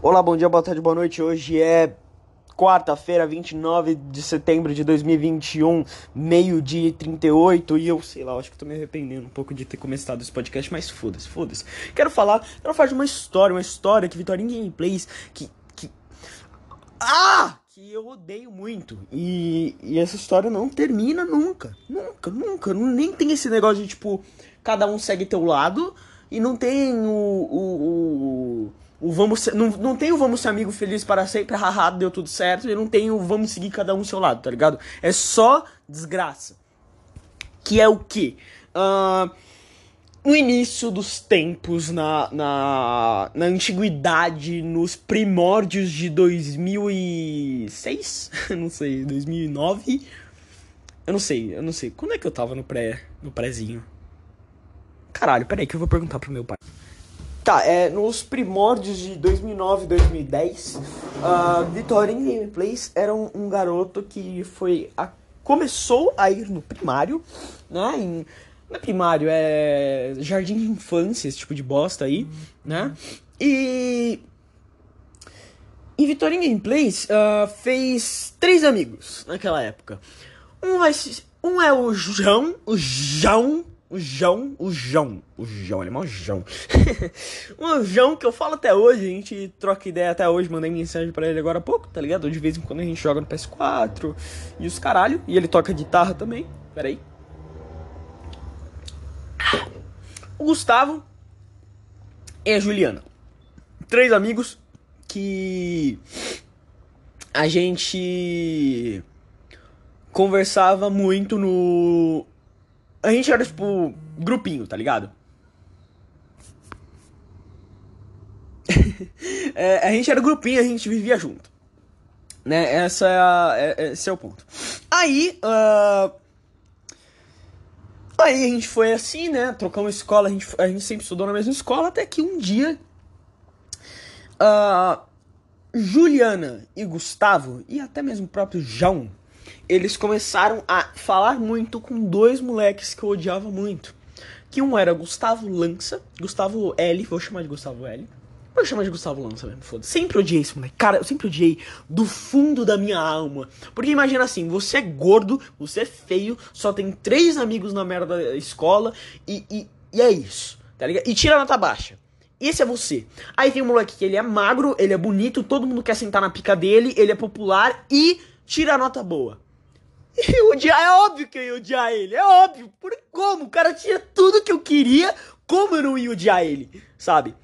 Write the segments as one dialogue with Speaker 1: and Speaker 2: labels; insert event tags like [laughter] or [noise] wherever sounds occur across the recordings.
Speaker 1: Olá, bom dia, boa tarde, boa noite. Hoje é quarta-feira, 29 de setembro de 2021, meio-dia e 38. E eu sei lá, acho que tô me arrependendo um pouco de ter começado esse podcast, mas foda-se, foda-se. Quero falar, quero falar de uma história, uma história que Vitorinha Gameplays, que. que. Ah! Que eu odeio muito. E, e essa história não termina nunca. Nunca, nunca. Nem tem esse negócio de tipo, cada um segue teu lado e não tem o, o, o o vamos ser, não, não tem o vamos ser amigo feliz para sempre, [laughs] haha, deu tudo certo, e não tem o vamos seguir cada um seu lado, tá ligado? É só desgraça. Que é o que? Uh, no início dos tempos, na, na, na antiguidade, nos primórdios de 2006? [laughs] não sei, 2009? Eu não sei, eu não sei. Quando é que eu tava no pré, no prézinho? Caralho, peraí que eu vou perguntar pro meu pai. Tá, é, nos primórdios de 2009 e 2010, uh, Vitorinha Gameplays era um, um, garoto que foi a, começou a ir no primário, né? Em, não é primário, é jardim de infância, esse tipo de bosta aí, né? E. E Vitorinha Gameplays uh, fez três amigos naquela época. Um, vai, um é o João, o João, o João, o João, o João, ele é João. [laughs] o João que eu falo até hoje, a gente troca ideia até hoje, mandei mensagem para ele agora há pouco, tá ligado? De vez em quando a gente joga no PS4 e os caralho. E ele toca guitarra também, peraí. O Gustavo e a Juliana. Três amigos que a gente conversava muito no a gente era, tipo, grupinho, tá ligado? [laughs] é, a gente era grupinho, a gente vivia junto. Né? Essa é a, é, esse é o ponto. Aí, uh, aí a gente foi assim, né? Trocamos escola, a gente, a gente sempre estudou na mesma escola, até que um dia. Uh, Juliana e Gustavo, e até mesmo o próprio João, eles começaram a falar muito com dois moleques que eu odiava muito. Que um era Gustavo Lança, Gustavo L, vou chamar de Gustavo L. Vou chamar de Gustavo Lança mesmo, foda -se. Sempre odiei esse moleque. Cara, eu sempre odiei do fundo da minha alma. Porque imagina assim, você é gordo, você é feio, só tem três amigos na merda da escola e, e, e é isso, tá ligado? E tira nota baixa. Esse é você. Aí tem um moleque que ele é magro, ele é bonito, todo mundo quer sentar na pica dele, ele é popular e tira a nota boa. [laughs] E odiar, é óbvio que eu ia odiar ele, é óbvio. Por como? O cara tinha tudo que eu queria, como eu não ia odiar ele, sabe?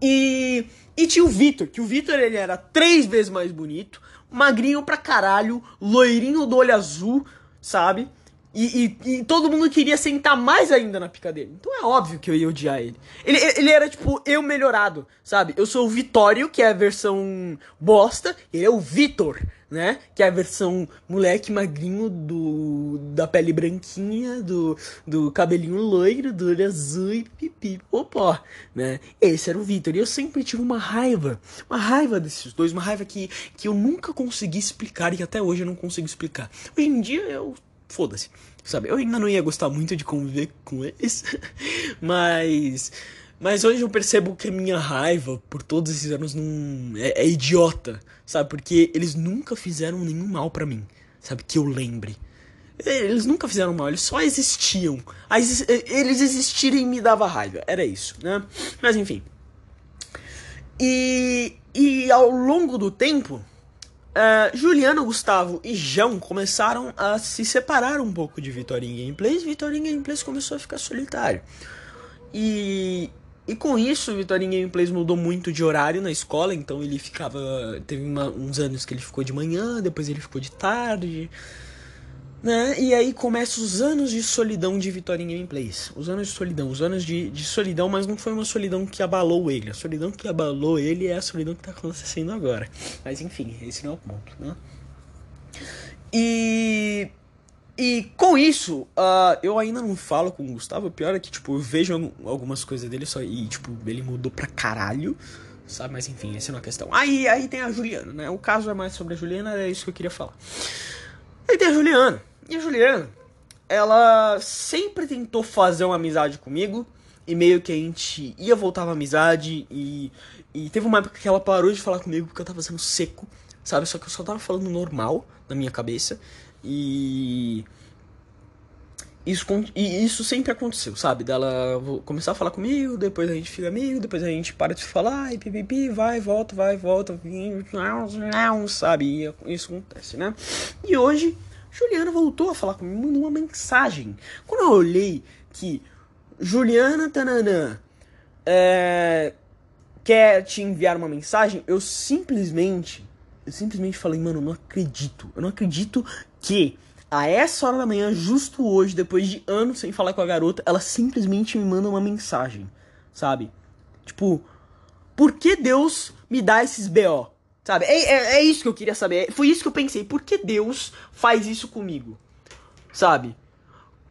Speaker 1: E, e tinha o Vitor, que o Vitor ele era três vezes mais bonito, magrinho pra caralho, loirinho do olho azul, sabe? E, e, e, todo mundo queria sentar mais ainda na pica dele. Então é óbvio que eu ia odiar ele. Ele, ele era tipo eu melhorado, sabe? Eu sou o Vitório, que é a versão bosta, ele é o Vitor, né? Que é a versão moleque magrinho do da pele branquinha, do, do cabelinho loiro, do olho azul e pipi, popó, né? Esse era o Vitor. E eu sempre tive uma raiva, uma raiva desses dois, uma raiva que, que eu nunca consegui explicar e que até hoje eu não consigo explicar. Hoje em dia eu foda-se, sabe? Eu ainda não ia gostar muito de conviver com eles, [laughs] mas. Mas hoje eu percebo que a minha raiva por todos esses anos não é, é idiota, sabe? Porque eles nunca fizeram nenhum mal para mim, sabe? Que eu lembre. Eles nunca fizeram mal, eles só existiam. Eles existirem me dava raiva, era isso, né? Mas enfim. E, e ao longo do tempo, Uh, Juliano, Gustavo e João começaram a se separar um pouco de Vitorinha Gameplays. Vitorinha Gameplays começou a ficar solitário. E, e com isso, Vitorinha Gameplays mudou muito de horário na escola. Então ele ficava. Teve uma, uns anos que ele ficou de manhã, depois ele ficou de tarde. Né? E aí começam os anos de solidão de Vitória em Gameplays. Os anos de solidão, os anos de, de solidão, mas não foi uma solidão que abalou ele. A solidão que abalou ele é a solidão que tá acontecendo agora. Mas enfim, esse não é o ponto, né? E. E com isso, uh, eu ainda não falo com o Gustavo. O pior é que, tipo, eu vejo algumas coisas dele só. E, tipo, ele mudou pra caralho. Sabe? Mas enfim, essa não é a questão. Aí, aí tem a Juliana, né? O caso é mais sobre a Juliana, é isso que eu queria falar. Aí tem a Juliana. E a Juliana, ela sempre tentou fazer uma amizade comigo. E meio que a gente ia voltar pra amizade e, E teve uma época que ela parou de falar comigo porque eu tava sendo seco, sabe? Só que eu só tava falando normal na minha cabeça. E. Isso, e isso sempre aconteceu, sabe? Dela começar a falar comigo, depois a gente fica amigo, depois a gente para de falar, e pipipi, vai, volta, vai, volta, sabe? E isso acontece, né? E hoje, Juliana voltou a falar comigo, mandou uma mensagem. Quando eu olhei que Juliana Tananã é, quer te enviar uma mensagem, eu simplesmente, eu simplesmente falei, mano, eu não acredito. Eu não acredito que a essa hora da manhã, justo hoje, depois de anos sem falar com a garota, ela simplesmente me manda uma mensagem, sabe? Tipo, por que Deus me dá esses BO? Sabe? É, é, é isso que eu queria saber. Foi isso que eu pensei. Por que Deus faz isso comigo? Sabe?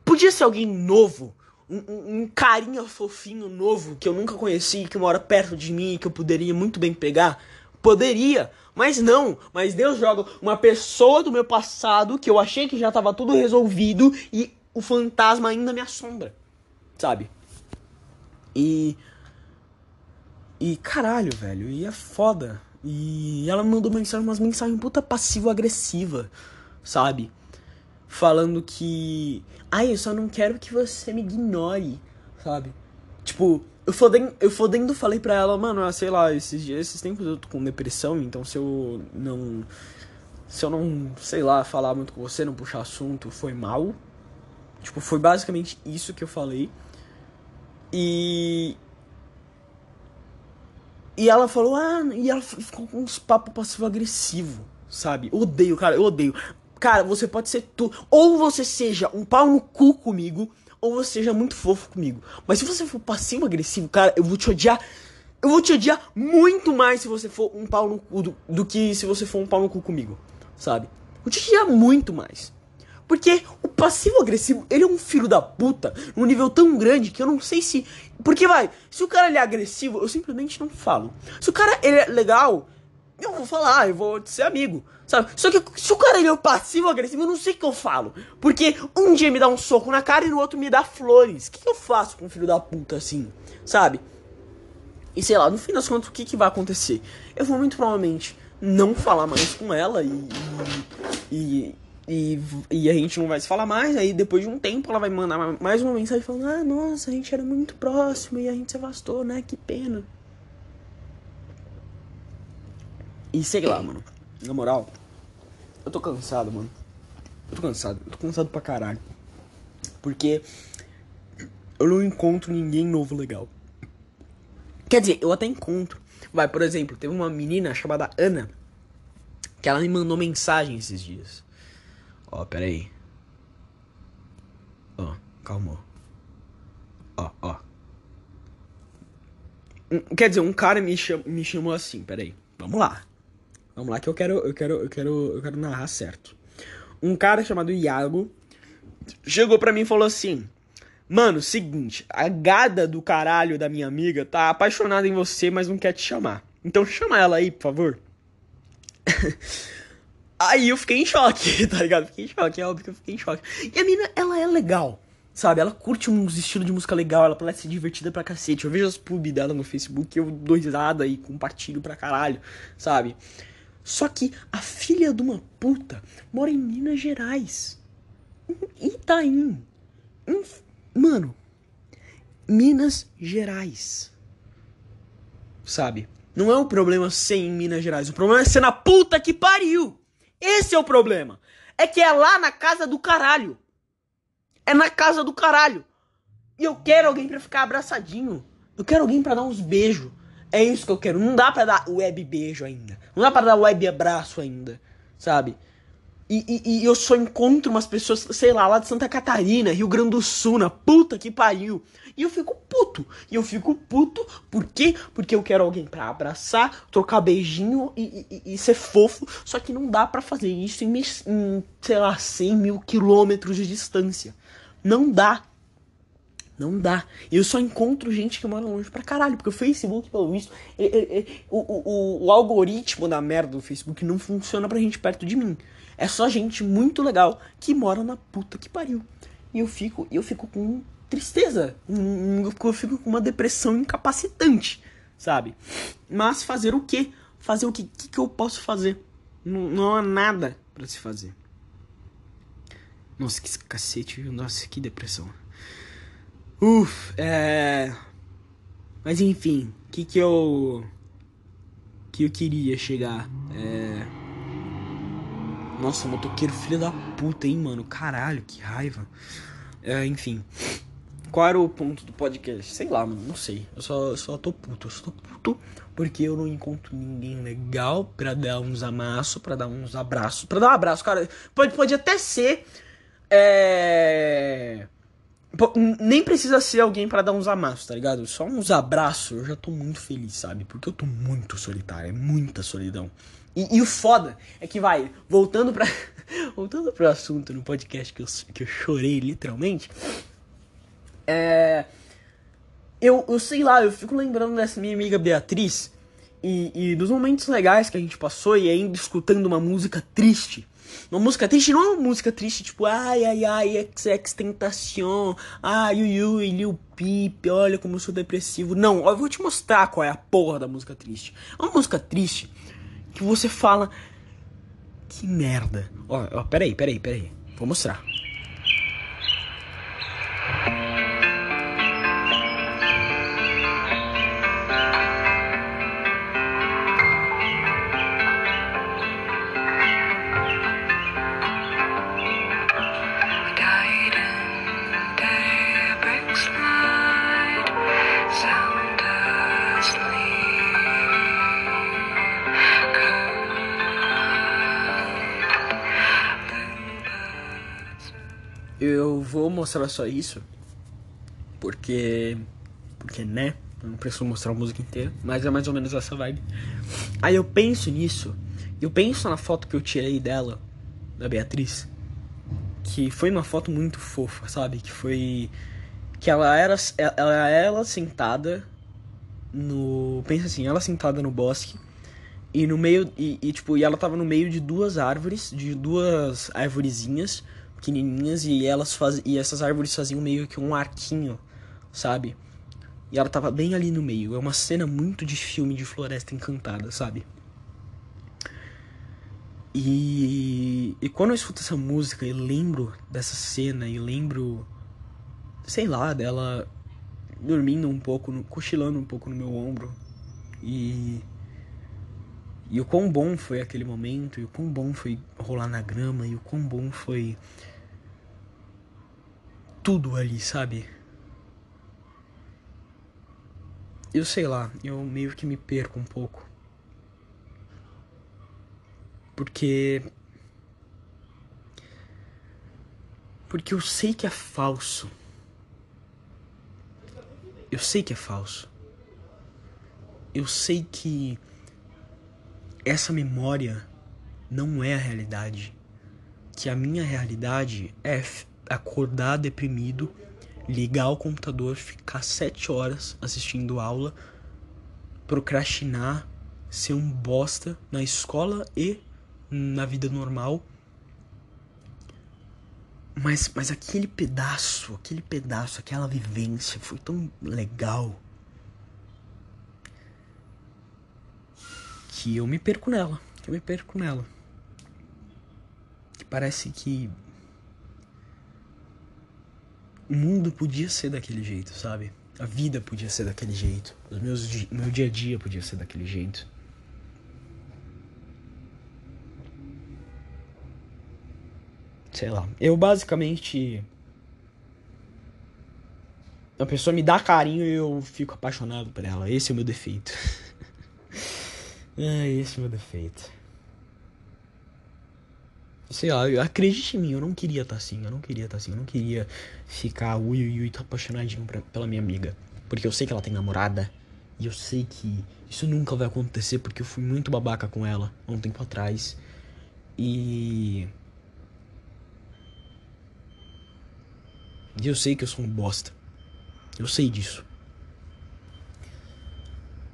Speaker 1: Podia ser alguém novo um, um, carinha fofinho novo que eu nunca conheci, que mora perto de mim, que eu poderia muito bem pegar? Poderia, mas não. Mas Deus joga uma pessoa do meu passado que eu achei que já estava tudo resolvido e o fantasma ainda me assombra, sabe? E. E caralho, velho, e é foda. E ela me mandou mensagem, umas mensagens puta passivo-agressiva, sabe? falando que. Ai, eu só não quero que você me ignore, sabe? Tipo, eu fodendo, eu fodendo falei pra ela, mano, ah, sei lá, esses dias, esses tempos eu tô com depressão, então se eu não. Se eu não, sei lá, falar muito com você, não puxar assunto, foi mal. Tipo, foi basicamente isso que eu falei. E. E ela falou, ah, e ela ficou com uns papos passivo-agressivo, sabe? Odeio, cara, eu odeio. Cara, você pode ser tu. Ou você seja um pau no cu comigo, ou você seja muito fofo comigo. Mas se você for passivo-agressivo, cara, eu vou te odiar. Eu vou te odiar muito mais se você for um pau no cu do, do que se você for um pau no cu comigo. Sabe? Eu te odiar muito mais. Porque o passivo-agressivo, ele é um filho da puta num nível tão grande que eu não sei se. Porque vai, se o cara ele é agressivo, eu simplesmente não falo. Se o cara ele é legal, eu vou falar, eu vou ser amigo, sabe? Só que se o cara ele é passivo agressivo, eu não sei o que eu falo. Porque um dia me dá um soco na cara e no outro me dá flores. O que, que eu faço com um filho da puta assim, sabe? E sei lá, no fim das contas, o que, que vai acontecer? Eu vou muito provavelmente não falar mais com ela e, e, e, e, a gente não vai se falar mais. Aí depois de um tempo ela vai mandar mais uma mensagem falando: Ah, nossa, a gente era muito próximo e a gente se afastou, né? Que pena. E sei lá, mano. Na moral, eu tô cansado, mano. Eu tô cansado. Eu tô cansado pra caralho. Porque eu não encontro ninguém novo legal. Quer dizer, eu até encontro. Vai, por exemplo, teve uma menina chamada Ana que ela me mandou mensagem esses dias. Ó, pera aí. Ó, calma. Ó, ó. Quer dizer, um cara me, cham me chamou assim, pera aí. Vamos lá. Vamos lá que eu quero, eu quero, eu quero, eu quero narrar certo. Um cara chamado Iago chegou para mim e falou assim: "Mano, seguinte, a gada do caralho da minha amiga tá apaixonada em você, mas não quer te chamar. Então chama ela aí, por favor." [laughs] aí eu fiquei em choque, [laughs] tá ligado? Fiquei em choque, é óbvio que eu fiquei em choque. E a mina, ela é legal. Sabe, ela curte uns estilos de música legal, ela parece divertida pra cacete. Eu vejo as pub dela no Facebook, eu dou risada e compartilho pra caralho, sabe? Só que a filha de uma puta mora em Minas Gerais. Itaim. Mano, Minas Gerais. Sabe? Não é o problema ser em Minas Gerais. O problema é ser na puta que pariu. Esse é o problema. É que é lá na casa do caralho. É na casa do caralho. E eu quero alguém para ficar abraçadinho. Eu quero alguém para dar uns beijos. É isso que eu quero. Não dá pra dar web beijo ainda. Não dá pra dar web abraço ainda. Sabe? E, e, e, eu só encontro umas pessoas, sei lá, lá de Santa Catarina, Rio Grande do Sul, na puta que pariu. E eu fico puto. E eu fico puto, por quê? Porque eu quero alguém pra abraçar, trocar beijinho e, e, e ser fofo. Só que não dá para fazer isso em, em, sei lá, 100 mil quilômetros de distância. Não dá. Não dá. Eu só encontro gente que mora longe pra caralho. Porque o Facebook, pelo visto, é, é, é, o, o, o, algoritmo da merda do Facebook não funciona pra gente perto de mim. É só gente muito legal que mora na puta que pariu. E eu fico, eu fico com tristeza. Eu fico com uma depressão incapacitante. sabe? Mas fazer o quê? Fazer o quê? Que, que eu posso fazer? Não, não há nada para se fazer. Nossa, que cacete, nossa, que depressão. Uf, é. Mas enfim, o que que eu. que eu queria chegar? É. Nossa, motoqueiro filho da puta, hein, mano? Caralho, que raiva. É, enfim. Qual era o ponto do podcast? Sei lá, mano, não sei. Eu só, só tô puto. Eu só tô puto porque eu não encontro ninguém legal pra dar uns amassos, pra dar uns abraços. Pra dar um abraço, cara. Pode, pode até ser. É. Nem precisa ser alguém para dar uns amassos, tá ligado? Só uns abraços, eu já tô muito feliz, sabe? Porque eu tô muito solitário, é muita solidão. E, e o foda é que vai, voltando pra. [laughs] voltando pro assunto no podcast que eu, que eu chorei literalmente. É. Eu, eu sei lá, eu fico lembrando dessa minha amiga Beatriz e, e dos momentos legais que a gente passou e ainda escutando uma música triste. Uma música triste não é uma música triste, tipo, ai, ai, ai, XX Tentacion, ai, Yu Yu, Lil Peep, olha como eu sou depressivo. Não, eu vou te mostrar qual é a porra da música triste. É uma música triste que você fala, que merda. Ó, ó, peraí, peraí, peraí, vou mostrar. Mostrar só isso. Porque. Porque, né? Eu não preciso mostrar a música inteira. Mas é mais ou menos essa vibe. Aí eu penso nisso. Eu penso na foto que eu tirei dela, da Beatriz. Que foi uma foto muito fofa, sabe? Que foi. Que ela era. Ela, ela sentada no. Pensa assim, ela sentada no bosque. E no meio. E, e, tipo, e ela tava no meio de duas árvores, de duas arvorezinhas pequenininhas e elas faz... e essas árvores faziam meio que um arquinho, sabe? E ela tava bem ali no meio. É uma cena muito de filme de floresta encantada, sabe? E, e quando eu escuto essa música e lembro dessa cena e lembro, sei lá, dela dormindo um pouco, cochilando um pouco no meu ombro. E e o quão bom foi aquele momento, e o quão bom foi rolar na grama, e o quão bom foi tudo ali, sabe? Eu sei lá, eu meio que me perco um pouco. Porque. Porque eu sei que é falso. Eu sei que é falso. Eu sei que essa memória não é a realidade. Que a minha realidade é acordar deprimido, ligar o computador, ficar sete horas assistindo aula, procrastinar, ser um bosta na escola e na vida normal. Mas, mas aquele pedaço, aquele pedaço, aquela vivência foi tão legal que eu me perco nela, que eu me perco nela. Que parece que o mundo podia ser daquele jeito, sabe? A vida podia ser daquele jeito. Os meus meu dia a dia podia ser daquele jeito. Sei lá. Eu basicamente. A pessoa me dá carinho e eu fico apaixonado por ela. Esse é o meu defeito. [laughs] é, esse é o meu defeito. Sei lá, acredite em mim, eu não queria estar tá assim, eu não queria estar tá assim, eu não queria ficar ui ui ui tá apaixonadinho pra, pela minha amiga. Porque eu sei que ela tem namorada. E eu sei que isso nunca vai acontecer porque eu fui muito babaca com ela há um tempo atrás. E. E eu sei que eu sou um bosta. Eu sei disso.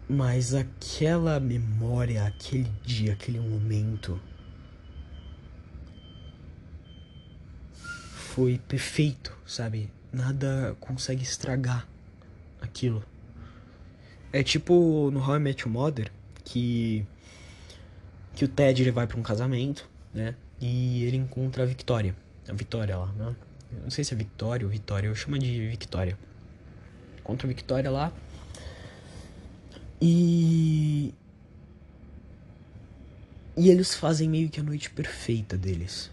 Speaker 1: Mas aquela memória, aquele dia, aquele momento foi perfeito, sabe? Nada consegue estragar aquilo. É tipo no How I Met Your Mother, que que o Ted ele vai para um casamento, né? E ele encontra a Victoria, a Vitória lá, né? Eu não sei se é Victoria ou Vitória, eu chamo de Victoria. Encontra a Victoria lá. E e eles fazem meio que a noite perfeita deles.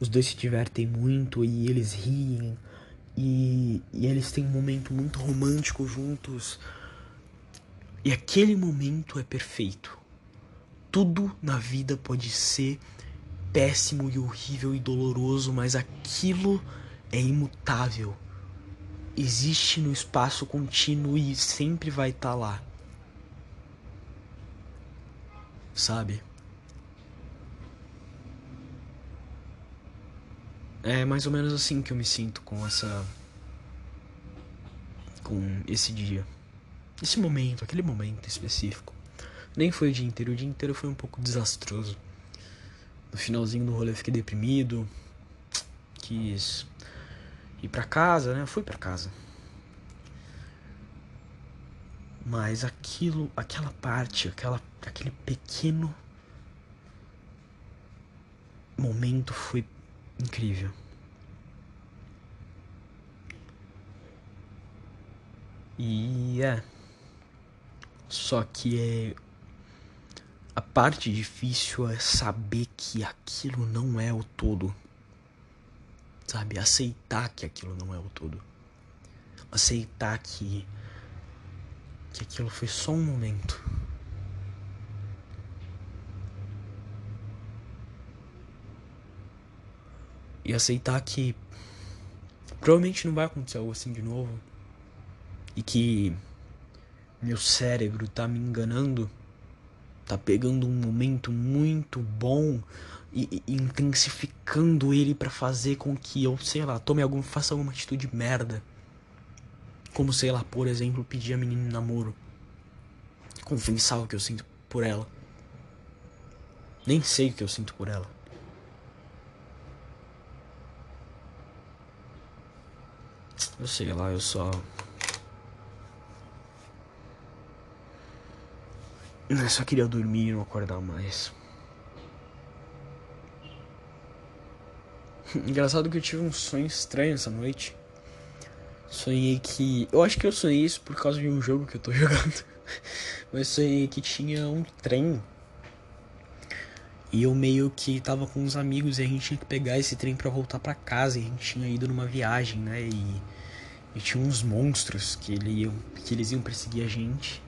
Speaker 1: Os dois se divertem muito e eles riem. E, e eles têm um momento muito romântico juntos. E aquele momento é perfeito. Tudo na vida pode ser péssimo e horrível e doloroso, mas aquilo é imutável. Existe no espaço contínuo e sempre vai estar tá lá. Sabe? É mais ou menos assim que eu me sinto com essa. com esse dia. Esse momento, aquele momento específico. Nem foi o dia inteiro, o dia inteiro foi um pouco desastroso. No finalzinho do rolê eu fiquei deprimido. Quis ir pra casa, né? fui pra casa. Mas aquilo, aquela parte, aquela, aquele pequeno momento foi incrível. E é. Só que é. A parte difícil é saber que aquilo não é o todo. Sabe? Aceitar que aquilo não é o todo. Aceitar que. que aquilo foi só um momento. E aceitar que provavelmente não vai acontecer algo assim de novo. E que meu cérebro tá me enganando, tá pegando um momento muito bom e, e intensificando ele para fazer com que eu, sei lá, tome algum, faça alguma atitude merda. Como, sei lá, por exemplo, pedir a menina em namoro. Confessar o que eu sinto por ela. Nem sei o que eu sinto por ela. Eu sei lá, eu só. Eu só queria dormir e não acordar mais. [laughs] Engraçado que eu tive um sonho estranho essa noite. Sonhei que. Eu acho que eu sonhei isso por causa de um jogo que eu tô [laughs] jogando. Mas sonhei que tinha um trem. E eu meio que tava com uns amigos e a gente tinha que pegar esse trem para voltar para casa. E a gente tinha ido numa viagem, né? E e tinha uns monstros que, ele iam, que eles iam perseguir a gente.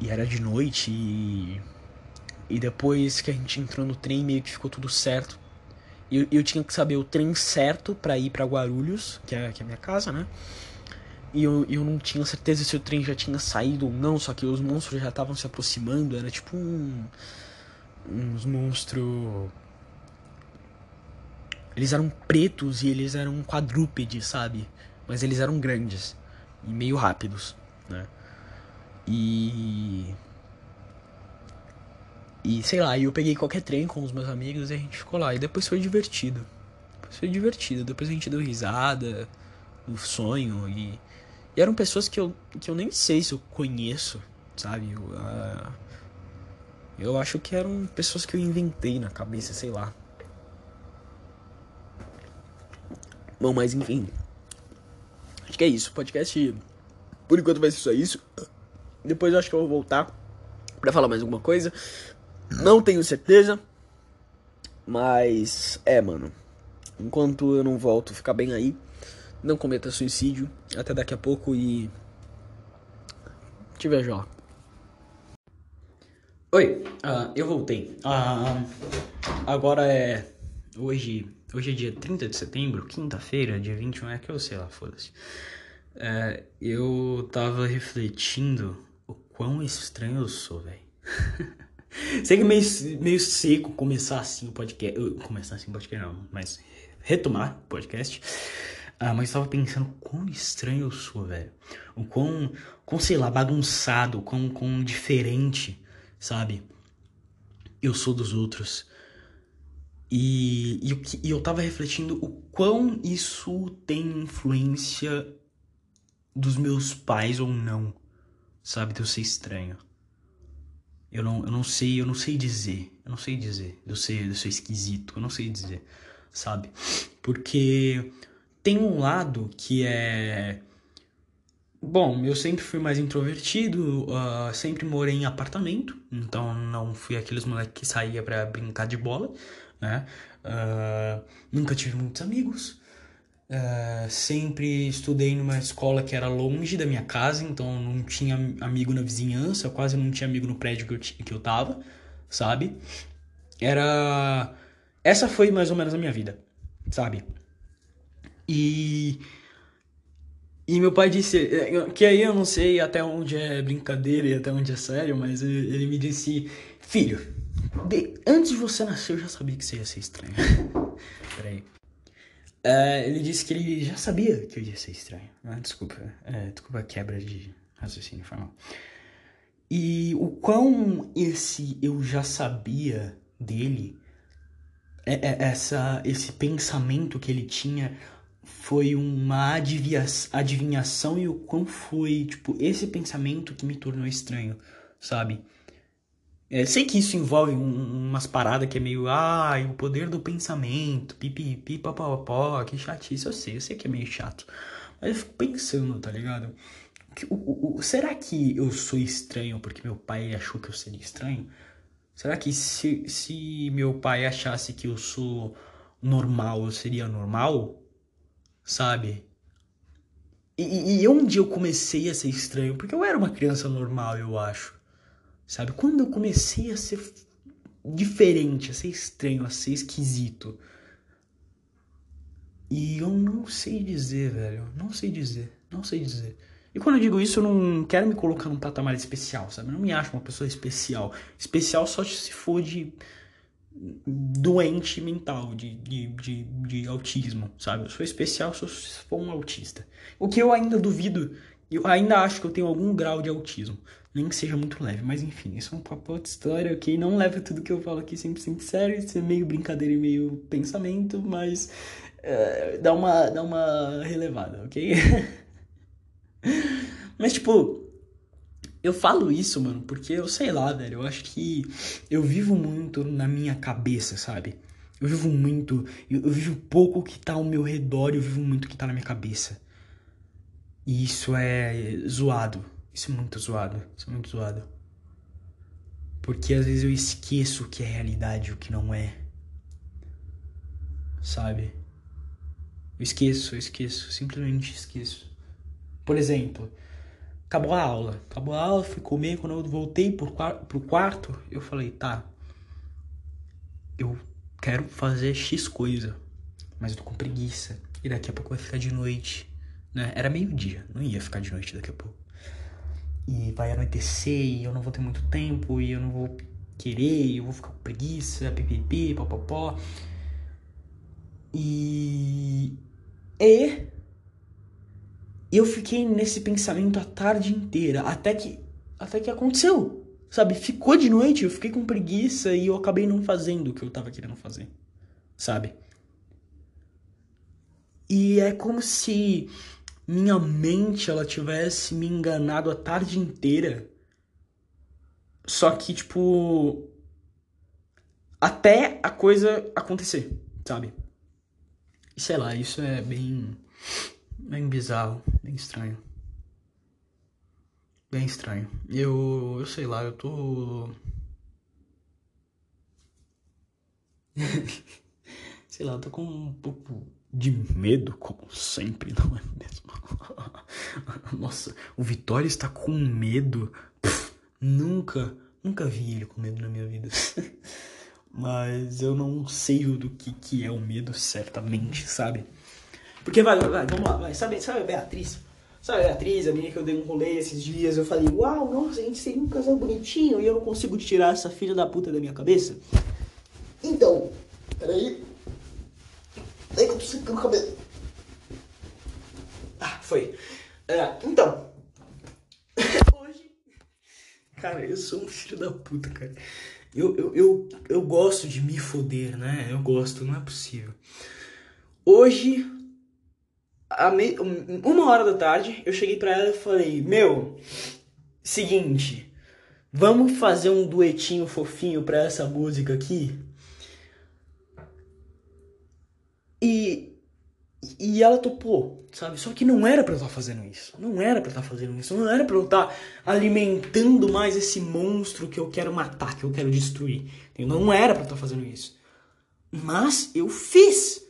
Speaker 1: E era de noite e. E depois que a gente entrou no trem, meio que ficou tudo certo. Eu, eu tinha que saber o trem certo para ir para Guarulhos, que é, que é a minha casa, né? E eu, eu não tinha certeza se o trem já tinha saído ou não, só que os monstros já estavam se aproximando. Era tipo um. Uns monstros eles eram pretos e eles eram quadrúpedes, sabe? Mas eles eram grandes e meio rápidos, né? E. E sei lá, eu peguei qualquer trem com os meus amigos e a gente ficou lá. E depois foi divertido. Depois foi divertido. Depois a gente deu risada no sonho. E, e eram pessoas que eu, que eu nem sei se eu conheço, sabe? Eu, uh, eu acho que eram pessoas que eu inventei na cabeça, sei lá. Bom, mas enfim. Acho que é isso. O podcast, por enquanto, vai ser só isso. Depois eu acho que eu vou voltar para falar mais alguma coisa. Não tenho certeza. Mas, é, mano. Enquanto eu não volto, ficar bem aí. Não cometa suicídio. Até daqui a pouco e. Te vejo lá. Oi, uh, eu voltei. Uh, agora é. Hoje Hoje é dia 30 de setembro, quinta-feira, dia 21, é que eu sei lá, foda-se. É, eu tava refletindo o quão estranho eu sou, velho. [laughs] sei que é meio, meio seco começar assim o podcast. Começar assim o podcast não, mas retomar o podcast. Ah, mas tava pensando quão estranho eu sou, velho. O quão, quão, sei lá, bagunçado, quão, quão diferente, sabe? Eu sou dos outros. E, e, e eu tava refletindo o quão isso tem influência dos meus pais ou não, sabe? De eu ser estranho. Eu não, eu não sei, eu não sei dizer. Eu não sei dizer. Eu de eu ser esquisito. Eu não sei dizer, sabe? Porque tem um lado que é. Bom, eu sempre fui mais introvertido, uh, sempre morei em apartamento, então não fui aqueles moleques que saía para brincar de bola, né? Uh, nunca tive muitos amigos, Uh, sempre estudei numa escola que era longe da minha casa, então não tinha amigo na vizinhança, quase não tinha amigo no prédio que eu, que eu tava, sabe? Era. Essa foi mais ou menos a minha vida, sabe? E. E meu pai disse, eh, que aí eu não sei até onde é brincadeira e até onde é sério, mas ele me disse: Filho, antes de você nascer eu já sabia que você ia ser estranho. [laughs] Peraí. Uh, ele disse que ele já sabia que eu ia ser estranho. Ah, desculpa, uh, desculpa a quebra de raciocínio, foi mal. E o quão esse eu já sabia dele, é, é, essa, esse pensamento que ele tinha foi uma adivinhação e o quão foi, tipo, esse pensamento que me tornou estranho, sabe? É, sei que isso envolve um, umas paradas que é meio, ah, o poder do pensamento, pipipi, papapó, que chatice, eu sei, eu sei que é meio chato. Mas eu fico pensando, tá ligado? Que, o, o, será que eu sou estranho porque meu pai achou que eu seria estranho? Será que se, se meu pai achasse que eu sou normal, eu seria normal? Sabe? E, e onde eu comecei a ser estranho? Porque eu era uma criança normal, eu acho. Sabe? Quando eu comecei a ser diferente, a ser estranho, a ser esquisito. E eu não sei dizer, velho. Não sei dizer. Não sei dizer. E quando eu digo isso, eu não quero me colocar num patamar especial, sabe? Eu não me acho uma pessoa especial. Especial só se for de doente mental, de, de, de, de autismo, sabe? Eu sou especial só se for um autista. O que eu ainda duvido, eu ainda acho que eu tenho algum grau de autismo nem que seja muito leve. Mas enfim, isso é um papo de história, ok? Não leva tudo que eu falo aqui 100% sério, isso é meio brincadeira e meio pensamento, mas uh, dá, uma, dá uma relevada, ok? [laughs] mas tipo, eu falo isso, mano, porque eu sei lá, velho, eu acho que eu vivo muito na minha cabeça, sabe? Eu vivo muito, eu, eu vivo pouco que tá ao meu redor, eu vivo muito que tá na minha cabeça. E isso é zoado, isso é muito zoado. Isso é muito zoado. Porque às vezes eu esqueço o que é realidade e o que não é. Sabe? Eu esqueço, eu esqueço. Simplesmente esqueço. Por exemplo, acabou a aula. Acabou a aula, fui comer. Quando eu voltei pro, pro quarto, eu falei, tá. Eu quero fazer X coisa. Mas eu tô com preguiça. E daqui a pouco vai ficar de noite. Né? Era meio-dia, não ia ficar de noite daqui a pouco e vai anoitecer e eu não vou ter muito tempo e eu não vou querer, eu vou ficar com preguiça, pipipi, popopó. E. E. Eu fiquei nesse pensamento a tarde inteira, até que. Até que aconteceu. Sabe? Ficou de noite, eu fiquei com preguiça e eu acabei não fazendo o que eu tava querendo fazer. Sabe? E é como se minha mente ela tivesse me enganado a tarde inteira. Só que, tipo. Até a coisa acontecer, sabe? E sei lá, isso é bem. bem bizarro, bem estranho. Bem estranho. Eu. eu sei lá, eu tô. [laughs] sei lá, eu tô com um pouco de medo, como sempre, [laughs] não é mesmo? [laughs] Nossa, o Vitória está com medo. Nunca, nunca vi ele com medo na minha vida. [laughs] Mas eu não sei do que, que é o medo, certamente, sabe? Porque vai, vai, vai, vamos lá, vai. Sabe, sabe a Beatriz? Sabe a Beatriz, a menina que eu dei um rolê esses dias? Eu falei, uau, nossa, a gente seria um casal bonitinho e eu não consigo tirar essa filha da puta da minha cabeça? Então, peraí. Daí que eu tô secando o cabelo. Ah, foi. É, então. [laughs] Hoje. Cara, eu sou um filho da puta, cara. Eu, eu, eu, eu gosto de me foder, né? Eu gosto, não é possível. Hoje. me... uma hora da tarde, eu cheguei pra ela e falei: Meu, seguinte, vamos fazer um duetinho fofinho pra essa música aqui? E e ela topou, sabe? Só que não era para eu estar tá fazendo isso. Não era para estar tá fazendo isso. Não era para eu estar tá alimentando mais esse monstro que eu quero matar, que eu quero destruir. Não era para eu estar fazendo isso. Mas eu fiz.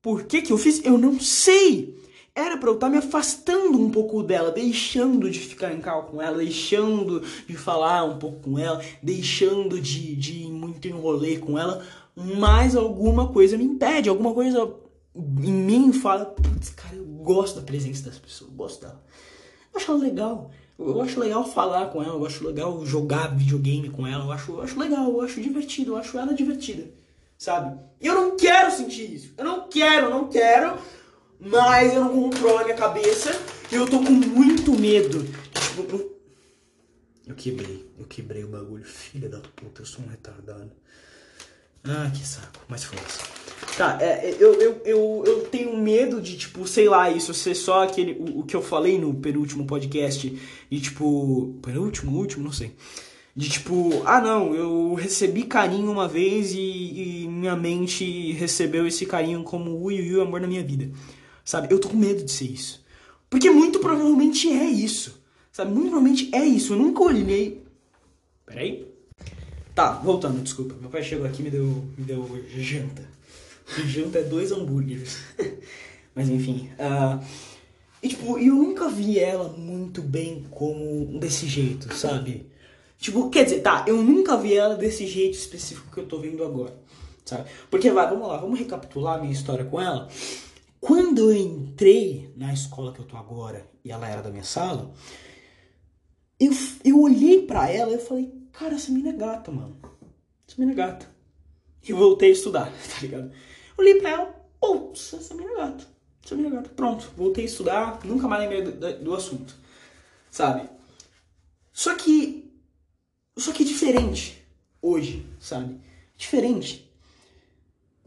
Speaker 1: Por que que eu fiz? Eu não sei. Era para eu estar me afastando um pouco dela, deixando de ficar em cal com ela, deixando de falar um pouco com ela, deixando de, de ir muito enrolê com ela, mas alguma coisa me impede, alguma coisa em mim fala, putz, cara, eu gosto da presença das pessoas, eu gosto dela. Eu acho ela legal. Eu acho legal falar com ela, eu acho legal jogar videogame com ela, eu acho, eu acho legal, eu acho divertido, eu acho ela divertida, sabe? Eu não quero sentir isso. Eu não quero, eu não quero, mas eu não controlo a minha cabeça e eu tô com muito medo. Tipo, eu quebrei, eu quebrei o bagulho. Filha da puta, eu sou um retardado. Ah, que saco, mas foda-se. Tá, é, é, eu, eu, eu, eu tenho medo de, tipo, sei lá, isso ser só aquele. O, o que eu falei no penúltimo podcast. De tipo. Penúltimo, último, não sei. De tipo, ah não, eu recebi carinho uma vez e, e minha mente recebeu esse carinho como ui, ui, amor na minha vida. Sabe? Eu tô com medo de ser isso. Porque muito provavelmente é isso. Sabe? Muito provavelmente é isso. Eu nunca olhei. Peraí. Tá, voltando, desculpa. Meu pai chegou aqui e me deu, me deu janta. Janta é dois hambúrgueres. [laughs] Mas enfim. Uh, e tipo, eu nunca vi ela muito bem como desse jeito, sabe? Tipo, quer dizer, tá, eu nunca vi ela desse jeito específico que eu tô vendo agora, sabe? Porque vai, vamos lá, vamos recapitular a minha história com ela. Quando eu entrei na escola que eu tô agora e ela era da minha sala, eu, eu olhei pra ela e falei, cara, essa menina é gata, mano. Essa menina é gata. E voltei a estudar, [laughs] tá ligado? Olhei pra ela, putz, essa menina é gata. Essa menina é gata. Pronto, voltei a estudar, nunca mais lembrei do, do, assunto. Sabe? Só que. Só que diferente hoje, sabe? Diferente.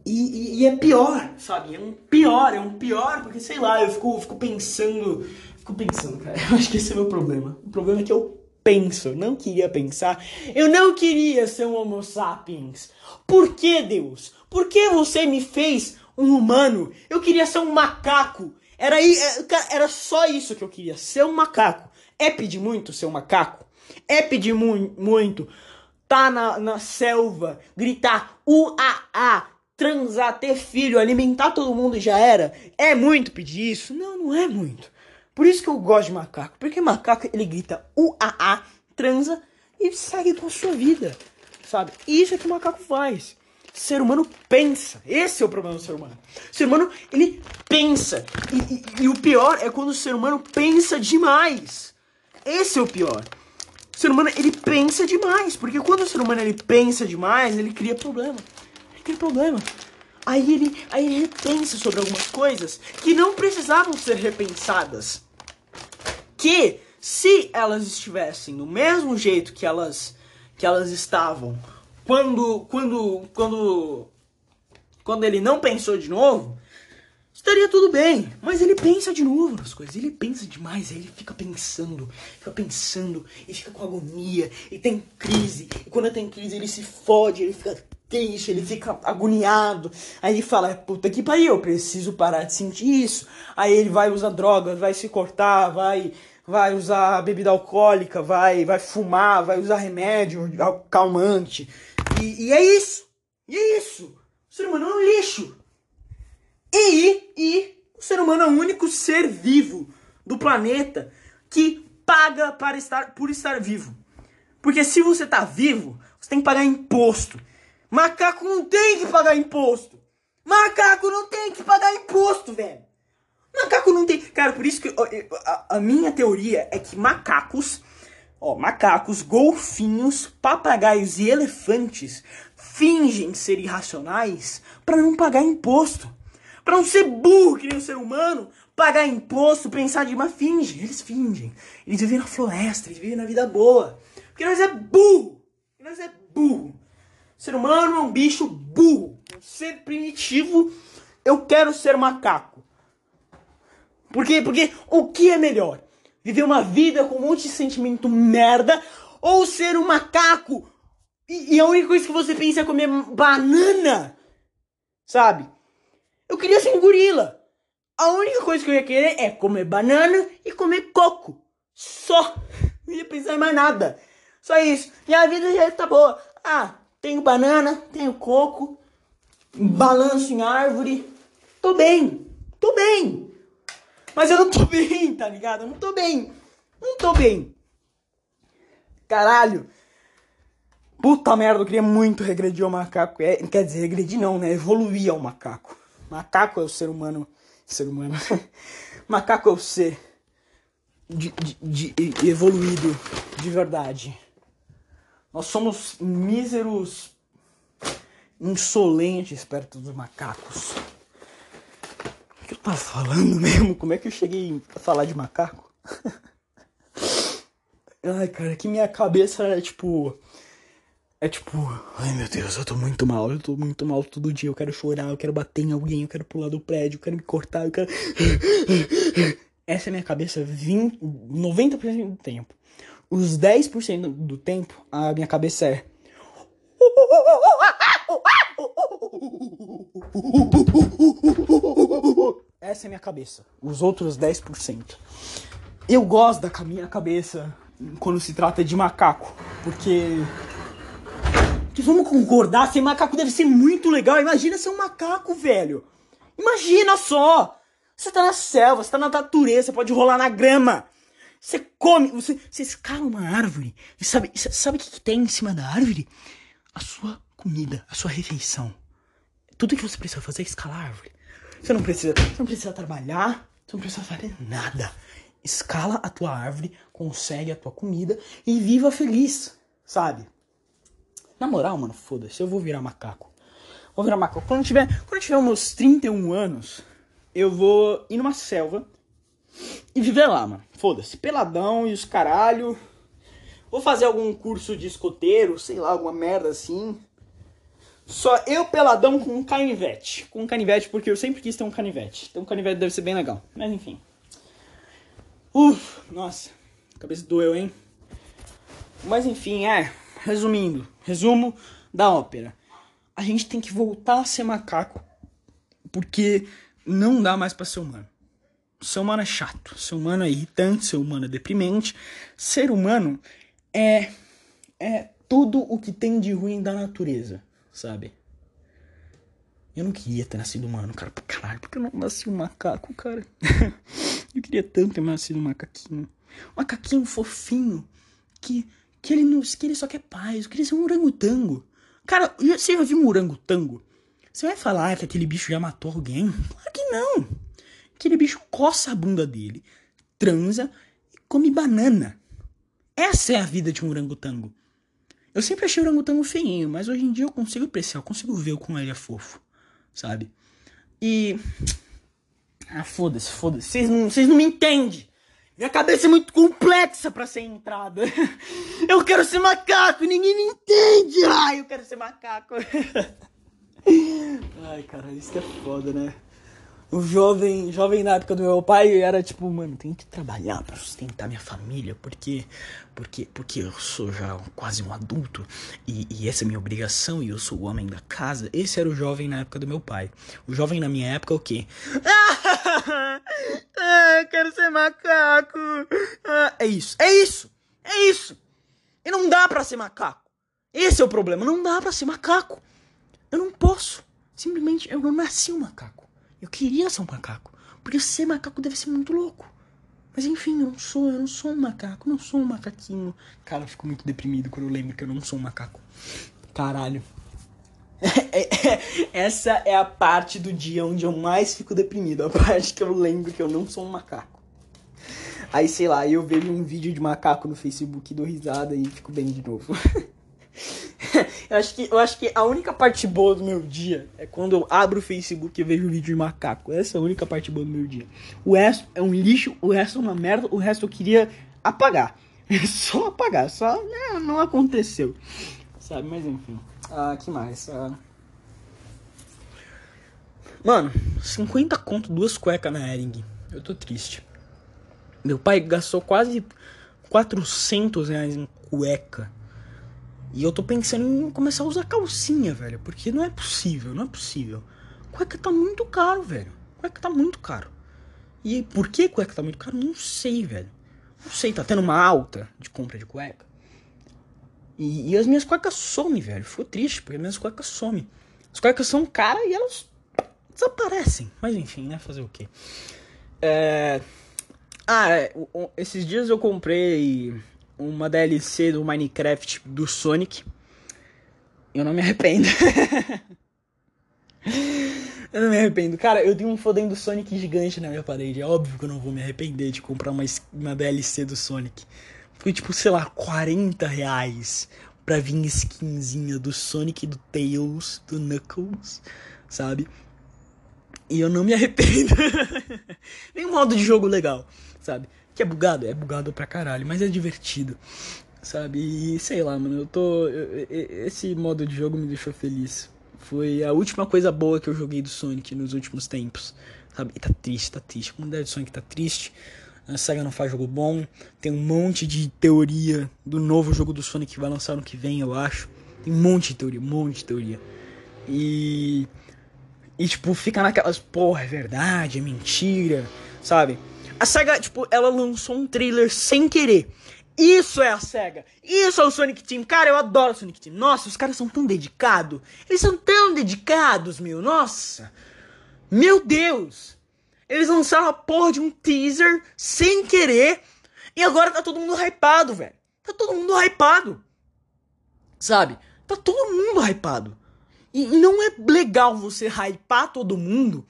Speaker 1: E, e, e, é pior, sabe? É um pior, é um pior, porque sei lá, eu fico, fico pensando. Fico pensando, cara. [laughs] Eu acho que esse é o meu problema. O problema é que eu penso, não queria pensar. Eu não queria ser um Homo sapiens. Por que, Deus? Por que você me fez um humano? Eu queria ser um macaco. Era, é, era só isso que eu queria, ser um macaco. É pedir muito ser um macaco? É pedir mu muito tá na, na selva, gritar uaa, transar, ter filho, alimentar todo mundo já era? É muito pedir isso? Não, não é muito. Por isso que eu gosto de macaco. Porque macaco ele grita uaa, transa e segue com a sua vida. Sabe? Isso é que o macaco faz ser humano pensa. Esse é o problema do ser humano. O ser humano, ele pensa. E, e, e, o pior é quando o ser humano pensa demais. Esse é o pior. O ser humano, ele pensa demais. Porque quando o ser humano, ele pensa demais, ele cria problema. Ele cria problema. Aí ele, aí ele repensa sobre algumas coisas que não precisavam ser repensadas. Que, se elas estivessem do mesmo jeito que elas, que elas estavam quando, quando, quando, quando ele não pensou de novo, estaria tudo bem. Mas ele pensa de novo nas coisas, ele pensa demais, aí ele fica pensando, fica pensando, e fica com agonia, e tem crise, e quando tem crise ele se fode, ele fica triste, ele fica agoniado. Aí ele fala, puta que pariu, eu preciso parar de sentir isso. Aí ele vai usar drogas, vai se cortar, vai vai usar bebida alcoólica, vai vai fumar, vai usar remédio calmante. E, e é isso. E é isso. O ser humano é um lixo. E, e o ser humano é o único ser vivo do planeta que paga para estar por estar vivo. Porque se você tá vivo, você tem que pagar imposto. Macaco não tem que pagar imposto. Macaco não tem que pagar imposto, velho. Macaco não tem. Cara, por isso que a, a minha teoria é que macacos Ó, macacos, golfinhos, papagaios e elefantes fingem ser irracionais para não pagar imposto. Para não ser burro que nem o ser humano, pagar imposto, pensar de uma finge. Eles fingem. Eles vivem na floresta, eles vivem na vida boa. Porque nós é burro. Porque nós é burro. O ser humano é um bicho burro. Um ser primitivo. Eu quero ser macaco. Por quê? Porque o que é melhor? Viver uma vida com um monte de sentimento merda ou ser um macaco e, e a única coisa que você pensa é comer banana? Sabe? Eu queria ser um gorila. A única coisa que eu ia querer é comer banana e comer coco. Só. Não ia pensar em mais nada. Só isso. Minha vida já tá boa. Ah, tenho banana, tenho coco, balanço em árvore. Tô bem. Tô bem. Mas eu não tô bem, tá ligado? Eu não tô bem. Não tô bem. Caralho. Puta merda, eu queria muito regredir ao macaco. É, quer dizer, regredir não, né? Evoluir ao macaco. Macaco é o ser humano. Ser humano. [laughs] macaco é o ser de, de, de, evoluído de verdade. Nós somos míseros insolentes perto dos macacos. Que eu tava falando mesmo? Como é que eu cheguei a falar de macaco? [laughs] Ai, cara, que minha cabeça é tipo. É tipo, ai meu Deus, eu tô muito mal, eu tô muito mal todo dia, eu quero chorar, eu quero bater em alguém, eu quero pular do prédio, eu quero me cortar, eu quero. [laughs] Essa é minha cabeça 20, 90% do tempo. Os 10% do tempo, a minha cabeça é. Essa é minha cabeça. Os outros 10%. Eu gosto da minha cabeça quando se trata de macaco, porque que vamos concordar, ser macaco deve ser muito legal. Imagina ser um macaco, velho. Imagina só. Você tá na selva, você tá na natureza, você pode rolar na grama. Você come, você, você escala uma árvore. E sabe, sabe o que, que tem em cima da árvore? A sua comida, a sua refeição. Tudo que você precisa fazer é escalar a árvore. Você não precisa, você não precisa trabalhar, você não precisa fazer nada. Escala a tua árvore, consegue a tua comida e viva feliz, sabe? Na moral, mano, foda-se, eu vou virar macaco. Vou virar macaco. Quando eu tiver, quando eu tiver uns 31 anos, eu vou ir numa selva e viver lá, mano. Foda-se, peladão e os caralho. Vou fazer algum curso de escoteiro, sei lá, alguma merda assim. Só eu peladão com um canivete. Com um canivete, porque eu sempre quis ter um canivete. Então um canivete deve ser bem legal. Mas enfim. Uf, nossa. Cabeça doeu, hein? Mas enfim, é. Resumindo, resumo da ópera. A gente tem que voltar a ser macaco, porque não dá mais para ser humano. Ser humano é chato, ser humano é irritante, ser humano é deprimente. Ser humano é é tudo o que tem de ruim da natureza, sabe? Eu não queria ter nascido humano, cara. Caralho, porque eu não nasci um macaco, cara? [laughs] eu queria tanto ter nascido um macaquinho. Um macaquinho fofinho que que ele, não, que ele só quer paz, eu queria ser um orangotango. Cara, você já viu um orangotango? Você vai falar que aquele bicho já matou alguém? Claro que não. Aquele bicho coça a bunda dele, transa e come banana. Essa é a vida de um orangotango. Eu sempre achei o orangotango feinho, mas hoje em dia eu consigo apreciar, eu consigo ver o como ele é fofo, sabe? E. Ah, foda-se, foda-se. Vocês não, vocês não me entendem. Minha cabeça é muito complexa para ser entrada. [laughs] Eu quero ser macaco, ninguém me entende. Ai, eu quero ser macaco. [laughs] Ai, cara, isso que é foda, né? O jovem, jovem na época do meu pai era tipo, mano, tenho que trabalhar para sustentar minha família, porque porque porque eu sou já quase um adulto e, e, essa é minha obrigação e eu sou o homem da casa. Esse era o jovem na época do meu pai. O jovem na minha época é o quê? [laughs] Ah, quero ser macaco. Ah, é isso, é isso, é isso. E não dá para ser macaco. Esse é o problema, não dá para ser macaco. Eu não posso. Simplesmente eu não nasci um macaco. Eu queria ser um macaco. Porque ser macaco deve ser muito louco. Mas enfim, eu não sou, eu não sou um macaco, não sou um macaquinho. Cara, eu fico muito deprimido quando eu lembro que eu não sou um macaco. Caralho. [laughs] Essa é a parte do dia onde eu mais fico deprimido. A parte que eu lembro que eu não sou um macaco. Aí, sei lá, eu vejo um vídeo de macaco no Facebook, dou risada e fico bem de novo. [laughs] eu, acho que, eu acho que a única parte boa do meu dia é quando eu abro o Facebook e vejo um vídeo de macaco. Essa é a única parte boa do meu dia. O resto é um lixo, o resto é uma merda, o resto eu queria apagar. [laughs] Só apagar, só né, não aconteceu. Sabe, mas enfim. Ah, que mais? Ah... Mano, 50 conto, duas cuecas na Ering. Eu tô triste. Meu pai gastou quase 400 reais em cueca. E eu tô pensando em começar a usar calcinha, velho. Porque não é possível, não é possível. Cueca tá muito caro, velho. Cueca tá muito caro. E por que cueca tá muito caro? Não sei, velho. Não sei, tá tendo uma alta de compra de cueca. E, e as minhas cuecas somem, velho. Ficou triste, porque as minhas cuecas somem. As cuecas são caras e elas desaparecem. Mas enfim, né? Fazer o quê? É... Ah, é, esses dias eu comprei uma DLC do Minecraft do Sonic. Eu não me arrependo. [laughs] eu não me arrependo. Cara, eu tenho um fodendo do Sonic gigante na minha parede. É óbvio que eu não vou me arrepender de comprar uma, uma DLC do Sonic. Foi tipo, sei lá, 40 reais pra vir skinzinha do Sonic, do Tails, do Knuckles, sabe? E eu não me arrependo. [laughs] Tem um modo de jogo legal, sabe? Que é bugado, é bugado pra caralho, mas é divertido, sabe? E sei lá, mano, eu tô. Esse modo de jogo me deixou feliz. Foi a última coisa boa que eu joguei do Sonic nos últimos tempos, sabe? E tá triste, tá triste. A comunidade do Sonic tá triste. A SEGA não faz jogo bom. Tem um monte de teoria do novo jogo do Sonic que vai lançar no que vem, eu acho. Tem um monte de teoria, um monte de teoria. E. E, tipo, fica naquelas, porra, é verdade, é mentira, sabe? A SEGA, tipo, ela lançou um trailer sem querer. Isso é a SEGA. Isso é o Sonic Team. Cara, eu adoro o Sonic Team. Nossa, os caras são tão dedicados. Eles são tão dedicados, meu. Nossa. Meu Deus. Eles lançaram a porra de um teaser sem querer. E agora tá todo mundo hypado, velho. Tá todo mundo hypado. Sabe? Tá todo mundo hypado. E, não é legal você hypar todo mundo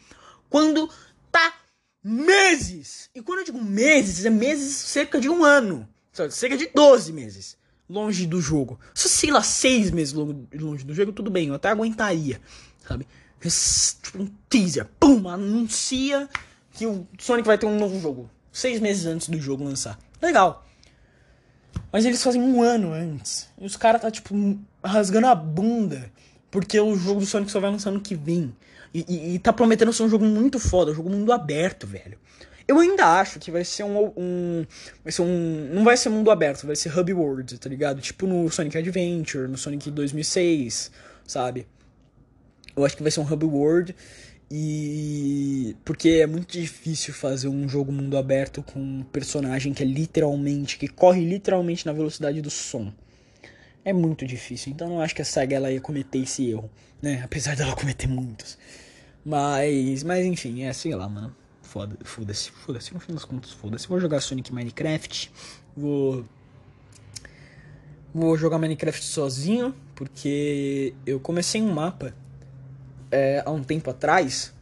Speaker 1: quando tá meses. E quando eu digo meses, é meses cerca de um ano. Cerca de 12 meses longe do jogo. Se sei lá, seis meses longe do jogo, tudo bem, eu até aguentaria, sabe? Tipo um teaser, pum, anuncia que o Sonic vai ter um novo jogo. Seis meses antes do jogo lançar. Legal. Mas eles fazem um ano antes. E os caras tá, tipo, rasgando a bunda. Porque o jogo do Sonic só vai lançar no que vem. E, e, e tá prometendo ser um jogo muito foda. Um jogo mundo aberto, velho. Eu ainda acho que vai ser um, um, Vai ser um. Não vai ser mundo aberto, vai ser Hub World, tá ligado? Tipo no Sonic Adventure, no Sonic 2006, sabe? Eu acho que vai ser um Hub World. E porque é muito difícil fazer um jogo mundo aberto com um personagem que é literalmente que corre literalmente na velocidade do som. É muito difícil. Então não acho que a saga ela ia cometer esse erro, né? Apesar dela cometer muitos. Mas, mas enfim, é sei lá, mano. Foda, foda-se, foda-se, no fim das contas, foda-se. Vou jogar Sonic Minecraft. Vou Vou jogar Minecraft sozinho, porque eu comecei um mapa é, há um tempo atrás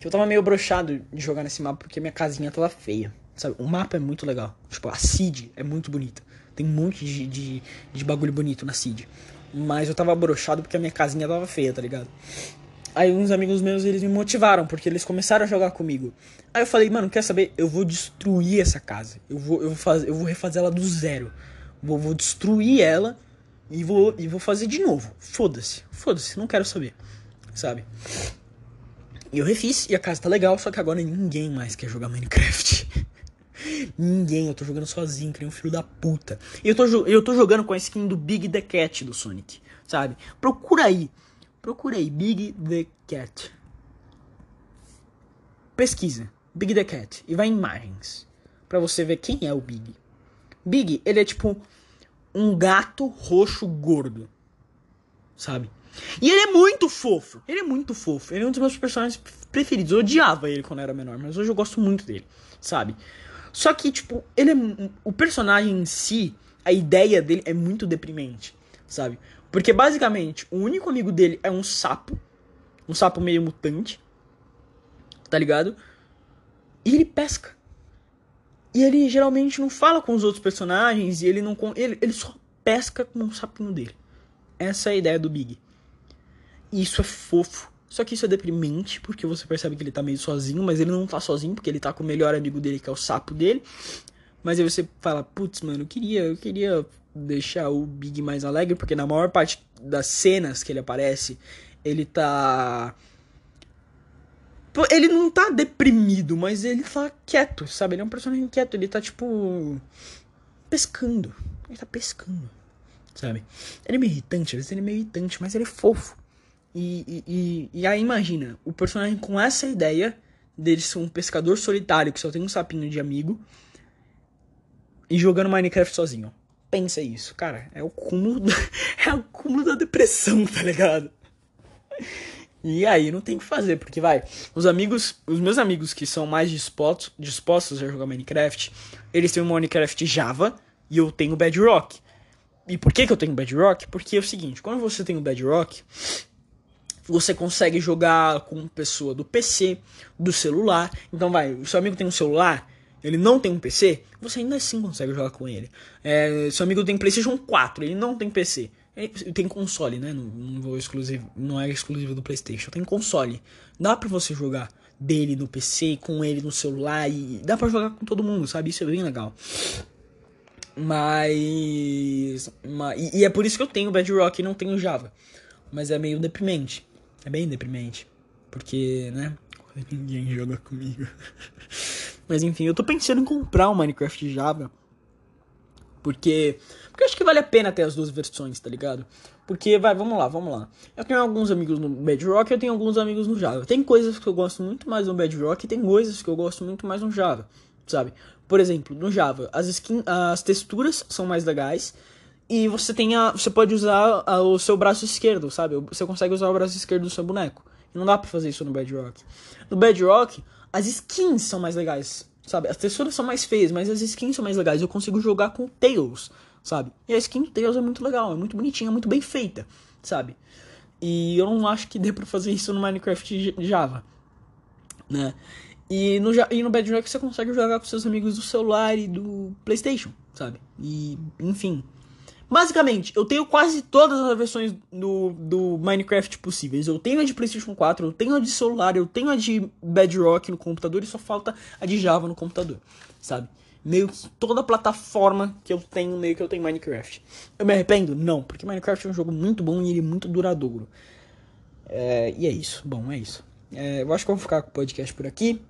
Speaker 1: que eu tava meio brochado de jogar nesse mapa porque minha casinha tava feia. Sabe? O mapa é muito legal. Tipo, a Seed é muito bonita. Tem um monte de, de, de bagulho bonito na Seed. Mas eu tava brochado porque a minha casinha tava feia, tá ligado? Aí uns amigos meus, eles me motivaram, porque eles começaram a jogar comigo. Aí eu falei, mano, quer saber? Eu vou destruir essa casa. Eu vou, eu vou, eu vou refazer ela do zero. Vou, vou destruir ela e vou, e vou fazer de novo. Foda-se. Foda-se, não quero saber sabe? E eu refiz e a casa tá legal, só que agora ninguém mais quer jogar Minecraft. [laughs] ninguém, eu tô jogando sozinho, que um filho da puta. E eu tô, eu tô jogando com a skin do Big the Cat do Sonic, sabe? Procura aí. Procura aí, Big the Cat. Pesquisa, Big the Cat, e vai em imagens. para você ver quem é o Big. Big, ele é tipo um gato roxo gordo. Sabe? E ele é muito fofo. Ele é muito fofo. Ele é um dos meus personagens preferidos. Eu odiava ele quando era menor, mas hoje eu gosto muito dele, sabe? Só que, tipo, ele é. O personagem em si, a ideia dele é muito deprimente, sabe? Porque basicamente, o único amigo dele é um sapo. Um sapo meio mutante. Tá ligado? E ele pesca. E ele geralmente não fala com os outros personagens. E ele não. Ele, ele só pesca com o sapinho dele. Essa é a ideia do Big. Isso é fofo. Só que isso é deprimente, porque você percebe que ele tá meio sozinho, mas ele não tá sozinho, porque ele tá com o melhor amigo dele, que é o sapo dele. Mas aí você fala, putz, mano, eu queria, eu queria deixar o Big mais alegre, porque na maior parte das cenas que ele aparece, ele tá. Ele não tá deprimido, mas ele tá quieto, sabe? Ele é um personagem quieto, ele tá tipo. pescando. Ele tá pescando, sabe? Ele é meio irritante, às vezes ele é meio irritante, mas ele é fofo. E, e, e, e aí imagina, o personagem com essa ideia dele ser um pescador solitário que só tem um sapinho de amigo e jogando Minecraft sozinho. Pensa isso, cara. É o cúmulo, da, [laughs] é o cúmulo da depressão, tá ligado? E aí não tem o que fazer, porque vai, os amigos, os meus amigos que são mais dispostos, dispostos a jogar Minecraft, eles têm um Minecraft Java e eu tenho Bedrock. E por que, que eu tenho Bedrock? Porque é o seguinte, quando você tem o Bedrock, você consegue jogar com pessoa do PC, do celular. Então vai, o seu amigo tem um celular, ele não tem um PC, você ainda assim consegue jogar com ele. É, seu amigo tem PlayStation 4, ele não tem PC. Ele tem console, né? Não, não, vou exclusivo, não é exclusivo do PlayStation. Tem console. Dá pra você jogar dele no PC, com ele no celular e dá pra jogar com todo mundo, sabe? Isso é bem legal. Mas. mas e, e, é por isso que eu tenho Bedrock e não tenho Java. Mas é meio deprimente. É bem deprimente. Porque, né? Ninguém joga comigo. [laughs] Mas enfim, eu tô pensando em comprar um Minecraft Java. Porque. Porque eu acho que vale a pena ter as duas versões, tá ligado? Porque, vai, vamos lá, vamos lá. Eu tenho alguns amigos no Bedrock eu tenho alguns amigos no Java. Tem coisas que eu gosto muito mais no Bedrock e tem coisas que eu gosto muito mais no Java, sabe? Por exemplo, no Java, as, skin, as texturas são mais legais. E você tem a, você pode usar a, o seu braço esquerdo, sabe? Você consegue usar o braço esquerdo do seu boneco. E não dá pra fazer isso no Bedrock. No Bedrock, as skins são mais legais, sabe? As texturas são mais feias, mas as skins são mais legais. Eu consigo jogar com Tails, sabe? E a skin Tails é muito legal, é muito bonitinha, é muito bem feita, sabe? E eu não acho que dê pra fazer isso no Minecraft Java, né? E no, e no Bedrock você consegue jogar com seus amigos do celular e do PlayStation, sabe? E, enfim, Basicamente, eu tenho quase todas as versões do, do Minecraft possíveis. Eu tenho a de PlayStation 4, eu tenho a de celular, eu tenho a de Bedrock no computador e só falta a de Java no computador, sabe? Meio que toda plataforma que eu tenho, meio que eu tenho Minecraft. Eu me arrependo? Não, porque Minecraft é um jogo muito bom e ele é muito duradouro. É, e é isso. Bom, é isso. É, eu acho que eu vou ficar com o podcast por aqui.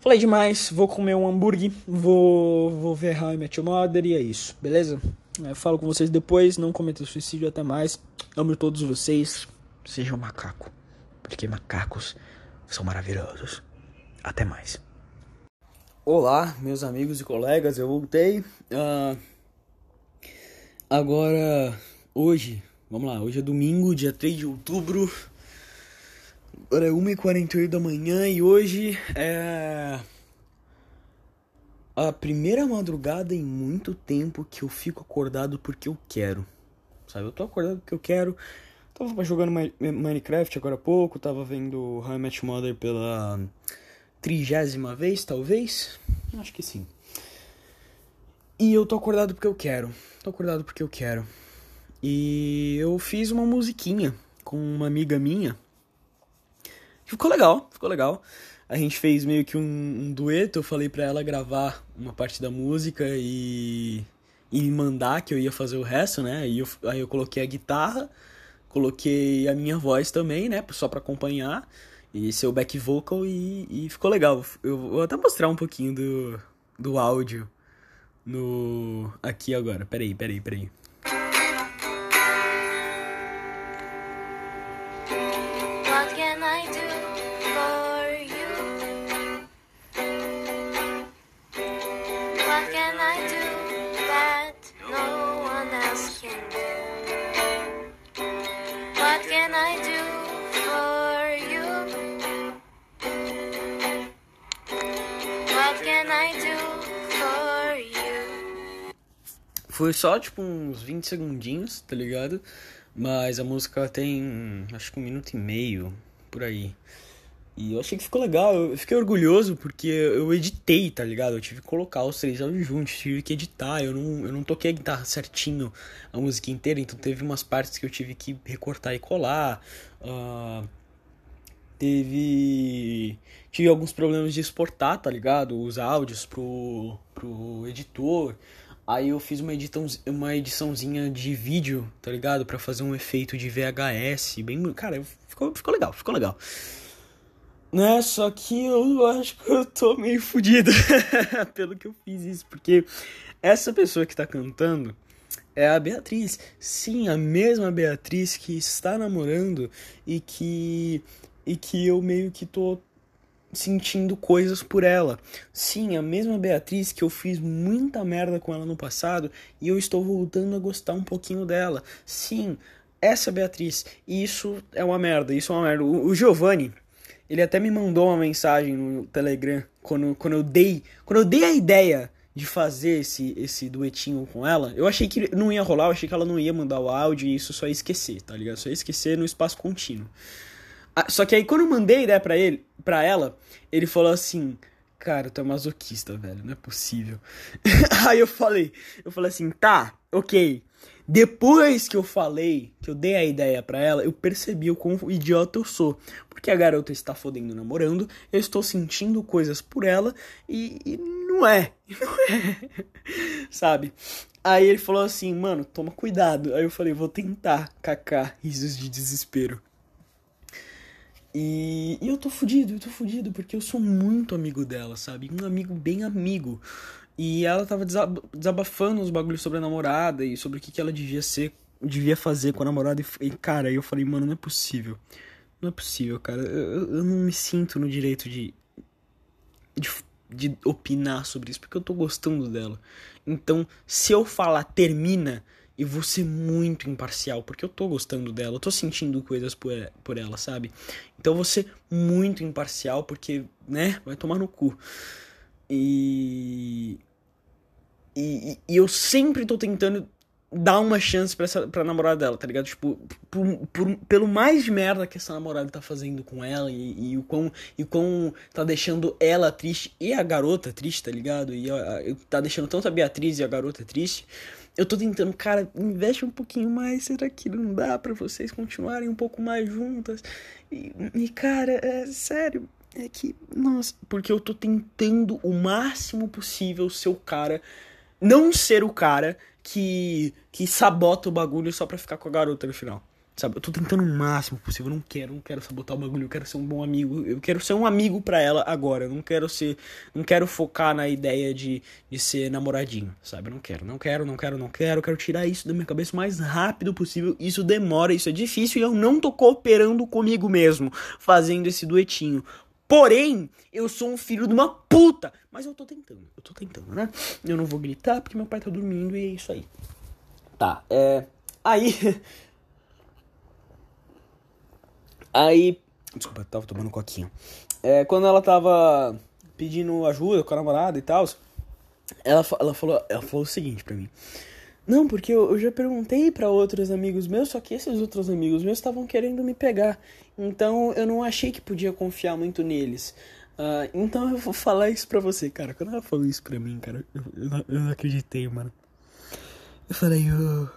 Speaker 1: Falei demais, vou comer um hambúrguer, vou, vou ver How I Met Your Mother e é isso, beleza? Eu é, falo com vocês depois. Não cometa suicídio. Até mais. Amo todos vocês. Sejam macaco. Porque macacos são maravilhosos. Até mais. Olá, meus amigos e colegas. Eu voltei. Uh, agora, hoje. Vamos lá. Hoje é domingo, dia 3 de outubro. Agora é 1h48 da manhã. E hoje é a primeira madrugada em muito tempo que eu fico acordado porque eu quero. Sabe, eu tô acordado porque eu quero. Tava jogando Minecraft agora há pouco, tava vendo How I Mother pela trigésima vez, talvez. Acho que sim. E eu tô acordado porque eu quero. Tô acordado porque eu quero. E eu fiz uma musiquinha com uma amiga minha. Ficou legal, ficou legal a gente fez meio que um, um dueto. Eu falei para ela gravar uma parte da música e, e me mandar que eu ia fazer o resto, né? E eu, aí eu coloquei a guitarra, coloquei a minha voz também, né? Só para acompanhar e seu back vocal e, e ficou legal. Eu vou até mostrar um pouquinho do, do áudio no aqui agora. Peraí, peraí, peraí. Foi só, tipo, uns 20 segundinhos, tá ligado? Mas a música tem, acho que um minuto e meio, por aí. E eu achei que ficou legal, eu fiquei orgulhoso porque eu editei, tá ligado? Eu tive que colocar os três áudios juntos, tive que editar, eu não, eu não toquei a guitarra certinho a música inteira, então teve umas partes que eu tive que recortar e colar. Uh, teve. Tive alguns problemas de exportar, tá ligado? Os áudios pro, pro editor. Aí eu fiz uma, uma ediçãozinha de vídeo, tá ligado? para fazer um efeito de VHS, bem... Cara, ficou, ficou legal, ficou legal. Né? Só que eu acho que eu tô meio fodido [laughs] pelo que eu fiz isso, porque essa pessoa que tá cantando é a Beatriz. Sim, a mesma Beatriz que está namorando e que e que eu meio que tô sentindo coisas por ela. Sim, a mesma Beatriz que eu fiz muita merda com ela no passado e eu estou voltando a gostar um pouquinho dela. Sim, essa Beatriz. Isso é uma merda, isso é uma merda. O, o Giovanni, ele até me mandou uma mensagem no Telegram quando, quando eu dei, quando eu dei a ideia de fazer esse, esse duetinho com ela. Eu achei que não ia rolar, eu achei que ela não ia mandar o áudio e isso só ia esquecer, tá ligado? Só ia esquecer no espaço contínuo. Ah, só que aí quando eu mandei a ideia pra ele, para ela, ele falou assim: "Cara, tu é masoquista, velho, não é possível". [laughs] aí eu falei, eu falei assim: "Tá, OK. Depois que eu falei, que eu dei a ideia para ela, eu percebi o quão idiota eu sou. Porque a garota está fodendo namorando, eu estou sentindo coisas por ela e, e não é. [laughs] Não é. Sabe? Aí ele falou assim, mano, toma cuidado. Aí eu falei, vou tentar, kaká, risos de desespero. E, e eu tô fudido, eu tô fudido, porque eu sou muito amigo dela, sabe? Um amigo bem amigo. E ela tava desabafando uns bagulhos sobre a namorada e sobre o que, que ela devia ser, devia fazer com a namorada. E, cara, eu falei, mano, não é possível. Não é possível, cara. Eu, eu não me sinto no direito de, de, de opinar sobre isso, porque eu tô gostando dela. Então, se eu falar termina, eu vou ser muito imparcial, porque eu tô gostando dela, eu tô sentindo coisas por, por ela, sabe? Então eu vou ser muito imparcial, porque, né, vai tomar no cu. E, e, e eu sempre tô tentando dar uma chance pra, essa, pra namorada dela, tá ligado? Tipo, por, por, pelo mais de merda que essa namorada tá fazendo com ela e, e o quão, e quão tá deixando ela triste e a garota triste, tá ligado? E a, a, tá deixando tanto a Beatriz e a garota triste. Eu tô tentando, cara, investe um pouquinho mais. Será que não dá para vocês continuarem um pouco mais juntas? E, e cara, é sério, é que, nossa, porque eu tô tentando o máximo possível ser o cara, não ser o cara que que sabota o bagulho só pra ficar com a garota no final. Sabe? Eu tô tentando o máximo possível, eu não quero, não quero sabotar o bagulho, eu quero ser um bom amigo, eu quero ser um amigo para ela agora, eu não quero ser, não quero focar na ideia de, de ser namoradinho, sabe? Eu não quero, não quero, não quero, não quero, eu quero tirar isso da minha cabeça o mais rápido possível. Isso demora, isso é difícil e eu não tô cooperando comigo mesmo fazendo esse duetinho. Porém, eu sou um filho de uma puta. Mas eu tô tentando, eu tô tentando, né? Eu não vou gritar porque meu pai tá dormindo e é isso aí. Tá, é. Aí. [laughs] Aí. Desculpa, tava tomando coquinha. É, quando ela tava pedindo ajuda com a namorada e tal, ela, ela, falou, ela falou o seguinte pra mim. Não, porque eu, eu já perguntei para outros amigos meus, só que esses outros amigos meus estavam querendo me pegar. Então eu não achei que podia confiar muito neles. Uh, então eu vou falar isso pra você, cara. Quando ela falou isso pra mim, cara, eu, eu, não, eu não acreditei, mano. Eu falei, oh...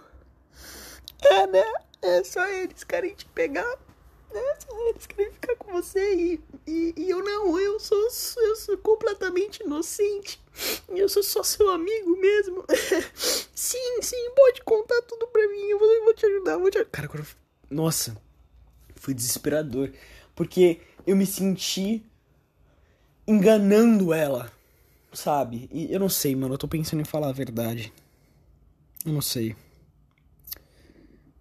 Speaker 1: é, né? É só eles querem te pegar. Eles querem ficar com você e, e, e eu não, eu sou, eu sou completamente inocente. Eu sou só seu amigo mesmo. [laughs] sim, sim, pode contar tudo pra mim. Eu vou, eu vou te ajudar, vou te. Cara. Nossa, foi desesperador. Porque eu me senti enganando ela, sabe? E eu não sei, mano. Eu tô pensando em falar a verdade. Eu não sei.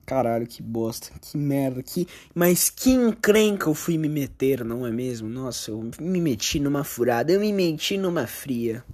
Speaker 1: Caralho, que bosta, que merda, que. Mas que encrenca eu fui me meter, não é mesmo? Nossa, eu me meti numa furada, eu me meti numa fria.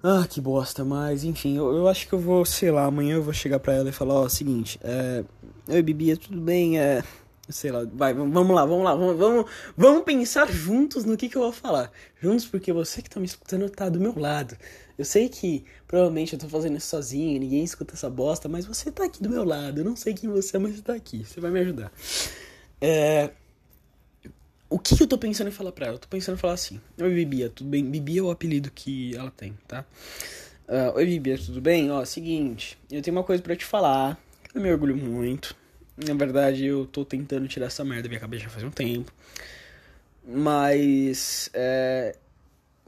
Speaker 1: Ah, que bosta, mas enfim, eu, eu acho que eu vou, sei lá, amanhã eu vou chegar pra ela e falar, ó, seguinte, é. Oi, Bibia, tudo bem? É. Sei lá, vai, vamos lá, vamos lá, vamos, vamos, vamos pensar juntos no que, que eu vou falar. Juntos, porque você que tá me escutando tá do meu lado. Eu sei que provavelmente eu tô fazendo isso sozinho, ninguém escuta essa bosta, mas você tá aqui do meu lado. Eu não sei quem você é, mas você tá aqui. Você vai me ajudar. É o que, eu tô pensando em falar pra ela? Eu tô pensando em falar assim: Oi, Bibia, tudo bem? Bibia é o apelido que ela tem, tá? Uh, Oi, Bibia, tudo bem? Ó, seguinte, eu tenho uma coisa para te falar. Eu me orgulho muito. Na verdade, eu tô tentando tirar essa merda da minha cabeça já faz um tempo. Mas, é,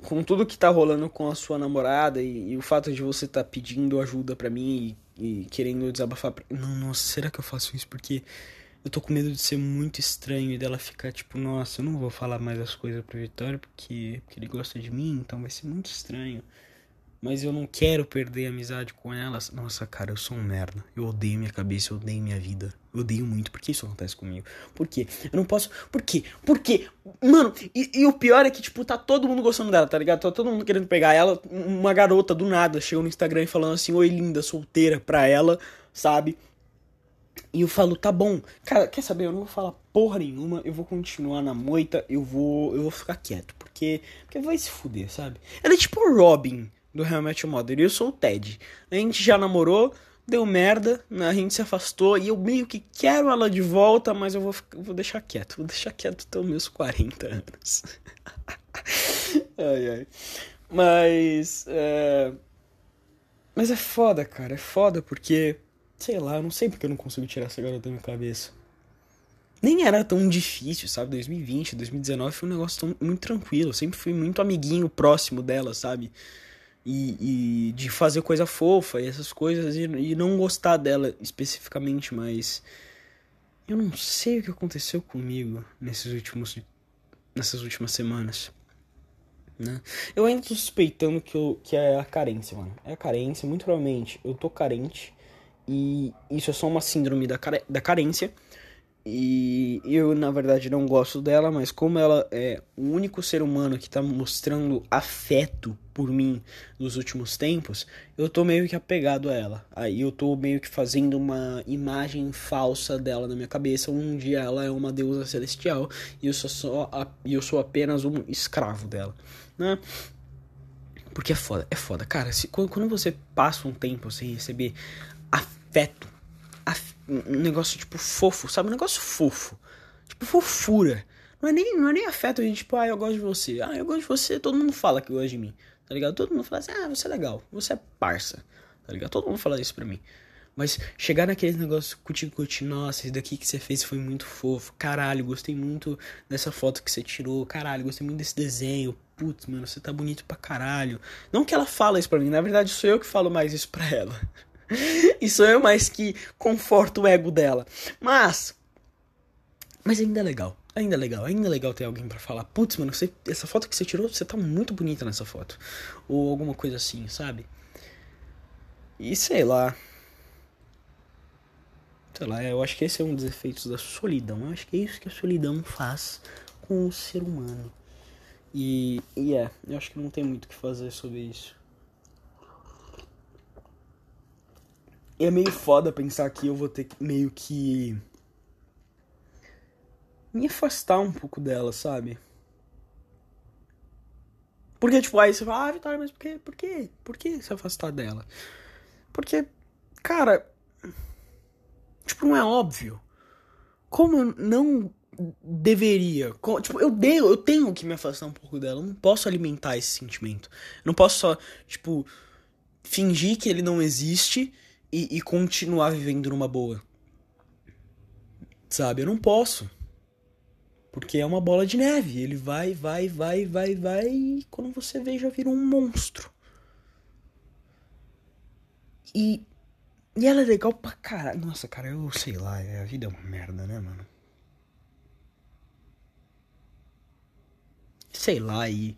Speaker 1: com tudo que tá rolando com a sua namorada e, e o fato de você tá pedindo ajuda para mim e, e, querendo desabafar. Pra... Não, nossa, será que eu faço isso? Porque eu tô com medo de ser muito estranho e dela ficar tipo, nossa, eu não vou falar mais as coisas pro Vitório porque, porque ele gosta de mim, então vai ser muito estranho. Mas eu não quero perder a amizade com elas. Nossa, cara, eu sou um merda. Eu odeio minha cabeça, eu odeio minha vida. Eu odeio muito. Por que isso acontece comigo? Por quê? Eu não posso. Por quê? Por quê? Mano, e, e, o pior é que, tipo, tá todo mundo gostando dela, tá ligado? Tá todo mundo querendo pegar ela. Uma garota do nada chegou no Instagram e falando assim: Oi, linda, solteira pra ela, sabe? E eu falo, tá bom. Cara, quer saber? Eu não vou falar porra nenhuma. Eu vou continuar na moita. Eu vou. Eu vou ficar quieto. Porque. Porque vai se fuder, sabe? Ela é tipo o Robin do Real Match Mother. E eu sou o Ted. A gente já namorou, deu merda, a gente se afastou e eu meio que quero ela de volta, mas eu vou, vou deixar quieto. Vou deixar quieto até os meus 40 anos. [laughs] ai, ai. Mas. É... Mas é foda, cara. É foda porque. Sei lá, eu não sei porque eu não consigo tirar essa garota da minha cabeça. Nem era tão difícil, sabe? 2020, 2019 foi um negócio tão, muito tranquilo. Eu sempre fui muito amiguinho próximo dela, sabe? E, e, de fazer coisa fofa e essas coisas e, e, não gostar dela especificamente, mas eu não sei o que aconteceu comigo nesses últimos nessas últimas semanas. Né? Eu ainda tô suspeitando que, eu, que é a carência, mano. É a carência, muito provavelmente eu tô carente e isso é só uma síndrome da, da carência e eu, na verdade, não gosto dela, mas como ela é o único ser humano que tá mostrando afeto por mim nos últimos tempos, eu tô meio que apegado a ela. Aí eu tô meio que fazendo uma imagem falsa dela na minha cabeça. Um dia ela é uma deusa celestial e eu sou, só a, eu sou apenas um escravo dela, né? Porque é foda, é foda. Cara, se, quando você passa um tempo sem receber afeto um negócio, tipo, fofo, sabe? Um negócio fofo. Tipo, fofura. Não é nem, não é nem afeto, gente, tipo, ah, eu gosto de você. Ah, eu gosto de você, todo mundo fala que gosta de mim. Tá ligado? Todo mundo fala assim, ah, você é legal, você é parça. Tá ligado? Todo mundo fala isso pra mim. Mas chegar naquele negócio cuti-cuti, nossa, esse daqui que você fez foi muito fofo. Caralho, gostei muito dessa foto que você tirou. Caralho, gostei muito desse desenho. Putz, mano, você tá bonito pra caralho. Não que ela fala isso pra mim, na verdade sou eu que falo mais isso pra ela. [laughs] sou eu mais que conforto o ego dela. Mas. Mas ainda é legal. Ainda é legal, ainda é legal ter alguém para falar, putz, mano, você, essa foto que você tirou, você tá muito bonita nessa foto. Ou alguma coisa assim, sabe? E sei lá. Sei lá, eu acho que esse é um dos efeitos da solidão. Eu acho que é isso que a solidão faz com o ser humano. E, e é, eu acho que não tem muito o que fazer sobre isso. É meio foda pensar que eu vou ter que meio que me afastar um pouco dela, sabe? Porque, tipo, aí você fala, ah, Vitória, mas por quê? Por quê? Por que se afastar dela? Porque, cara, tipo, não é óbvio. Como eu não deveria? Como, tipo, eu, devo, eu tenho que me afastar um pouco dela. Eu não posso alimentar esse sentimento. Eu não posso só, tipo, fingir que ele não existe e, e continuar vivendo numa boa. Sabe? Eu não posso. Porque é uma bola de neve. Ele vai, vai, vai, vai, vai. E quando você vê, já vira um monstro. E. E ela é legal pra caralho. Nossa, cara, eu sei lá. A vida é uma merda, né, mano? Sei lá, e.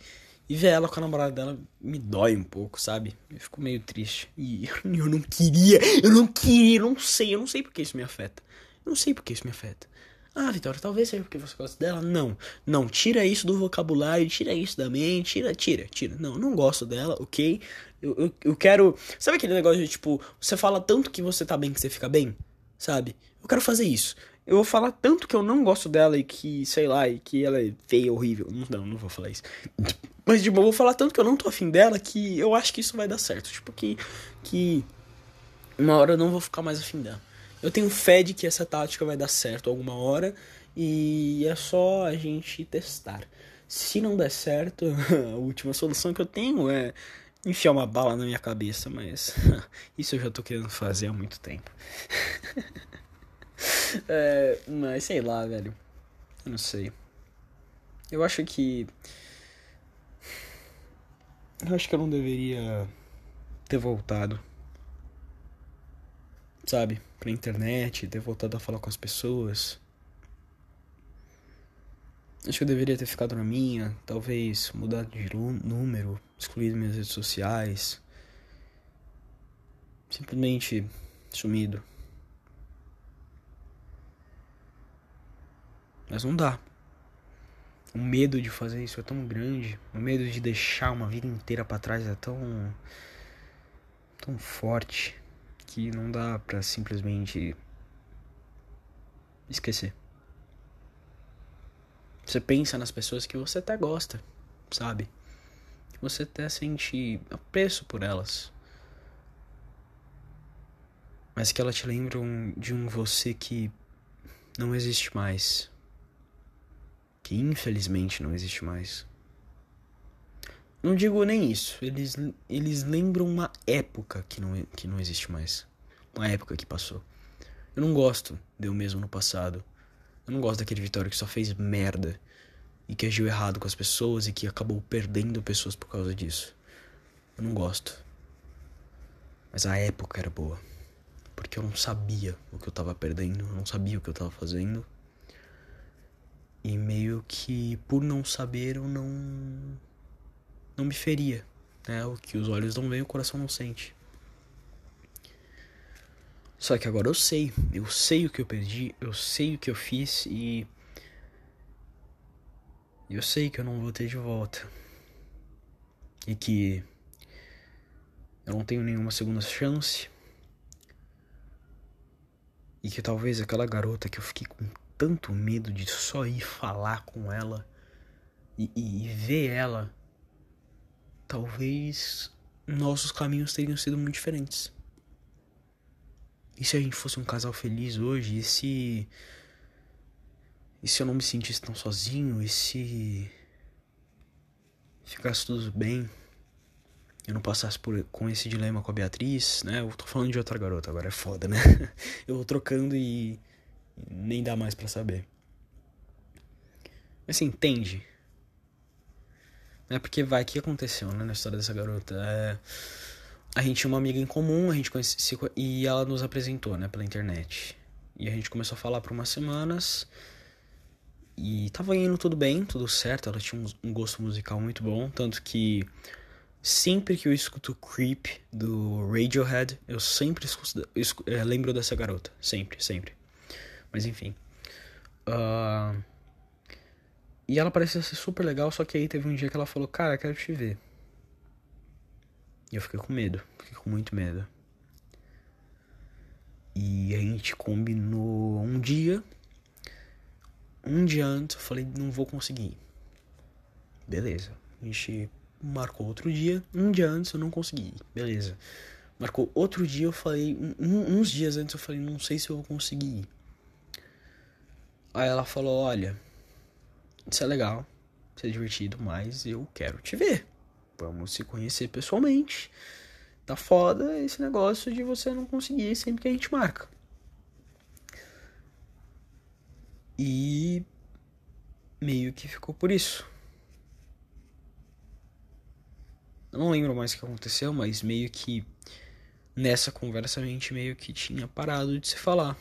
Speaker 1: E ver ela com a namorada dela me dói um pouco, sabe? Eu fico meio triste. E eu não queria, eu não queria, eu não sei, eu não sei porque isso me afeta. Eu não sei porque isso me afeta. Ah, Vitória, talvez seja porque você gosta dela. Não, não, tira isso do vocabulário, tira isso da mente, tira, tira, tira. Não, não gosto dela, ok? Eu, eu, eu quero. Sabe aquele negócio de tipo, você fala tanto que você tá bem que você fica bem? Sabe? Eu quero fazer isso eu vou falar tanto que eu não gosto dela e que, sei lá, e que ela é feia, horrível. Não, não vou falar isso. Mas, tipo, eu vou falar tanto que eu não tô afim dela que eu acho que isso vai dar certo. Tipo, que. que uma hora eu não vou ficar mais afim dela. Eu tenho fé de que essa tática vai dar certo alguma hora e é só a gente testar. Se não der certo, [laughs] a última solução que eu tenho é enfiar uma bala na minha cabeça, mas [laughs] isso eu já tô querendo fazer há muito tempo. [laughs] [laughs] é, mas sei lá, velho. Eu não sei. Eu acho que. Eu acho que eu não deveria ter voltado. sabe? Pra internet, ter voltado a falar com as pessoas. Acho que eu deveria ter ficado na minha, talvez mudar de número, excluído minhas redes sociais. Simplesmente sumido. Mas não dá. O medo de fazer isso é tão grande, o medo de deixar uma vida inteira para trás é tão tão forte que não dá para simplesmente esquecer. Você pensa nas pessoas que você até gosta, sabe? Que você até sente apreço por elas. Mas que elas te lembram de um você que não existe mais que infelizmente não existe mais. Não digo nem isso, eles, eles lembram uma época que não, que não existe mais. Uma época que passou. Eu não gosto de eu mesmo no passado. Eu não gosto daquele Vitório que só fez merda e que agiu errado com as pessoas e que acabou perdendo pessoas por causa disso. Eu não gosto. Mas a época era boa. Porque eu não sabia o que eu tava perdendo, eu não sabia o que eu tava fazendo. E meio que por não saber eu não não me feria, né? O que os olhos não veem, o coração não sente. Só que agora eu sei, eu sei o que eu perdi, eu sei o que eu fiz e eu sei que eu não vou ter de volta. E que eu não tenho nenhuma segunda chance. E que talvez aquela garota que eu fiquei com tanto medo de só ir falar com ela e, e, ver ela, talvez nossos caminhos teriam sido muito diferentes. E se a gente fosse um casal feliz hoje? E se. E se eu não me sentisse tão sozinho? E se. Ficasse tudo bem? Eu não passasse por, com esse dilema com a Beatriz, né? Eu tô falando de outra garota, agora é foda, né? [laughs] Eu vou trocando e nem dá mais para saber. Mas assim, entende? É porque vai, que aconteceu né, na história dessa garota? É, a gente tinha uma amiga em comum, a gente conhecia, e ela nos apresentou, né, pela internet. E a gente começou a falar por umas semanas. E tava indo tudo bem, tudo certo. Ela tinha um gosto musical muito bom. Tanto que sempre que eu escuto Creep do Radiohead, eu sempre escuto, eu eu lembro dessa garota. Sempre, sempre. Mas enfim. Uh... E ela parecia ser super legal, só que aí teve um dia que ela falou, cara, quero te ver. E eu fiquei com medo, fiquei com muito medo. E a gente combinou um dia. Um dia antes eu falei, não vou conseguir. Beleza. A gente marcou outro dia. Um dia antes eu não consegui. Beleza. Marcou outro dia, eu falei. Um, uns dias antes eu falei, não sei se eu vou conseguir. Aí ela falou: Olha, isso é legal, isso é divertido, mas eu quero te ver. Vamos se conhecer pessoalmente. Tá foda esse negócio de você não conseguir sempre que a gente marca. E meio que ficou por isso. Eu não lembro mais o que aconteceu, mas meio que nessa conversa a gente meio que tinha parado de se falar.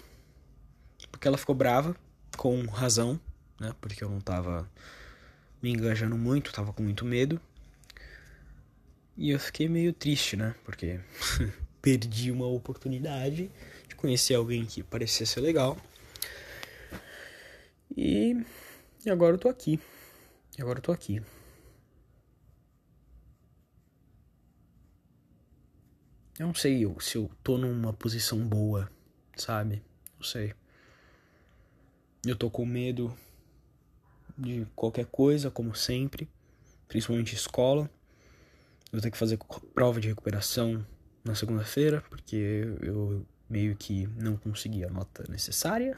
Speaker 1: Porque ela ficou brava com razão, né? Porque eu não tava me engajando muito, tava com muito medo. E eu fiquei meio triste, né? Porque [laughs] perdi uma oportunidade de conhecer alguém que parecia ser legal. E, agora eu tô aqui. E agora eu tô aqui. Eu não sei se eu tô numa posição boa, sabe? Não sei. Eu tô com medo de qualquer coisa, como sempre, principalmente escola. Vou ter que fazer prova de recuperação na segunda-feira, porque eu meio que não consegui a nota necessária.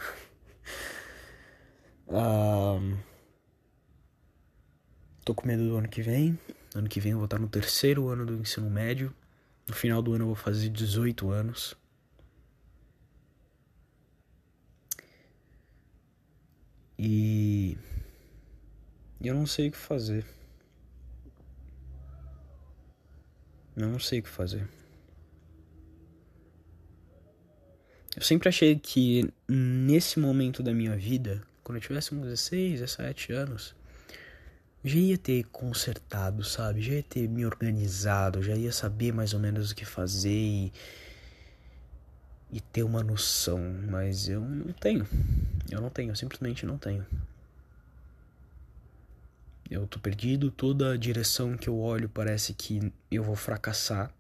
Speaker 1: um, [laughs] tô com medo do ano que vem. Ano que vem eu vou estar no terceiro ano do ensino médio. No final do ano eu vou fazer 18 anos. E eu não sei o que fazer. Não sei o que fazer. Eu sempre achei que nesse momento da minha vida, quando eu tivesse uns 16, 17 anos, já ia ter consertado, sabe? Já ia ter me organizado, já ia saber mais ou menos o que fazer e, e ter uma noção, mas eu não tenho. Eu não tenho, eu simplesmente não tenho. Eu tô perdido, toda direção que eu olho parece que eu vou fracassar.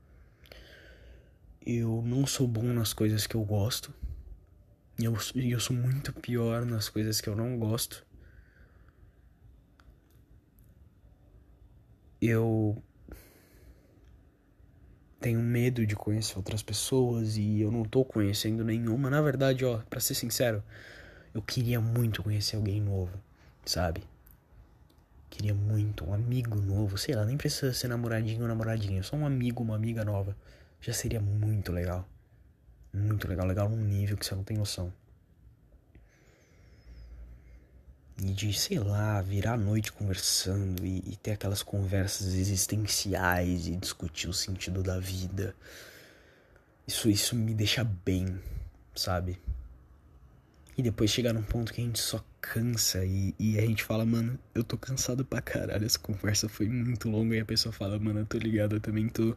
Speaker 1: Eu não sou bom nas coisas que eu gosto. E eu, eu sou muito pior nas coisas que eu não gosto. Eu tenho medo de conhecer outras pessoas e eu não tô conhecendo nenhuma. Na verdade, ó, para ser sincero, eu queria muito conhecer alguém novo, sabe? Queria muito um amigo novo, sei lá, nem precisa ser namoradinho ou namoradinha, só um amigo, uma amiga nova. Já seria muito legal. Muito legal, legal num nível que você não tem noção. E de, sei lá, virar a noite conversando e, e ter aquelas conversas existenciais e discutir o sentido da vida. Isso, isso me deixa bem, sabe? E depois chegar num ponto que a gente só cansa e, e a gente fala, mano, eu tô cansado pra caralho, essa conversa foi muito longa e a pessoa fala, mano, eu tô ligado, eu também tô.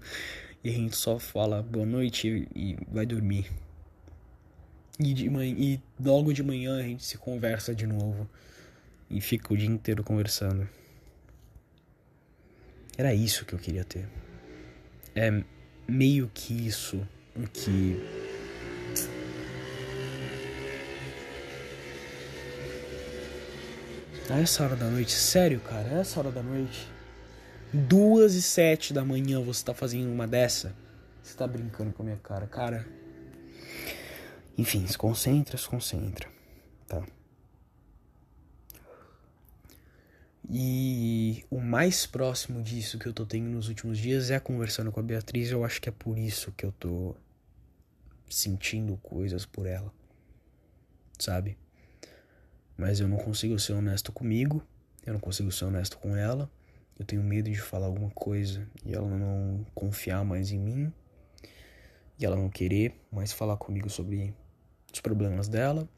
Speaker 1: E a gente só fala boa noite e, vai dormir. E, de manhã, e logo de manhã a gente se conversa de novo e fica o dia inteiro conversando. Era isso que eu queria ter. É meio que isso que A essa hora da noite, sério, cara, a essa hora da noite. Duas e sete da manhã você tá fazendo uma dessa? Você tá brincando com a minha cara, cara. Enfim, se concentra, se concentra, tá? E o mais próximo disso que eu tô tendo nos últimos dias é conversando com a Beatriz. Eu acho que é por isso que eu tô sentindo coisas por ela, sabe? Mas eu não consigo ser honesto comigo, eu não consigo ser honesto com ela. Eu tenho medo de falar alguma coisa e ela não confiar mais em mim. E ela não querer mais falar comigo sobre os problemas dela.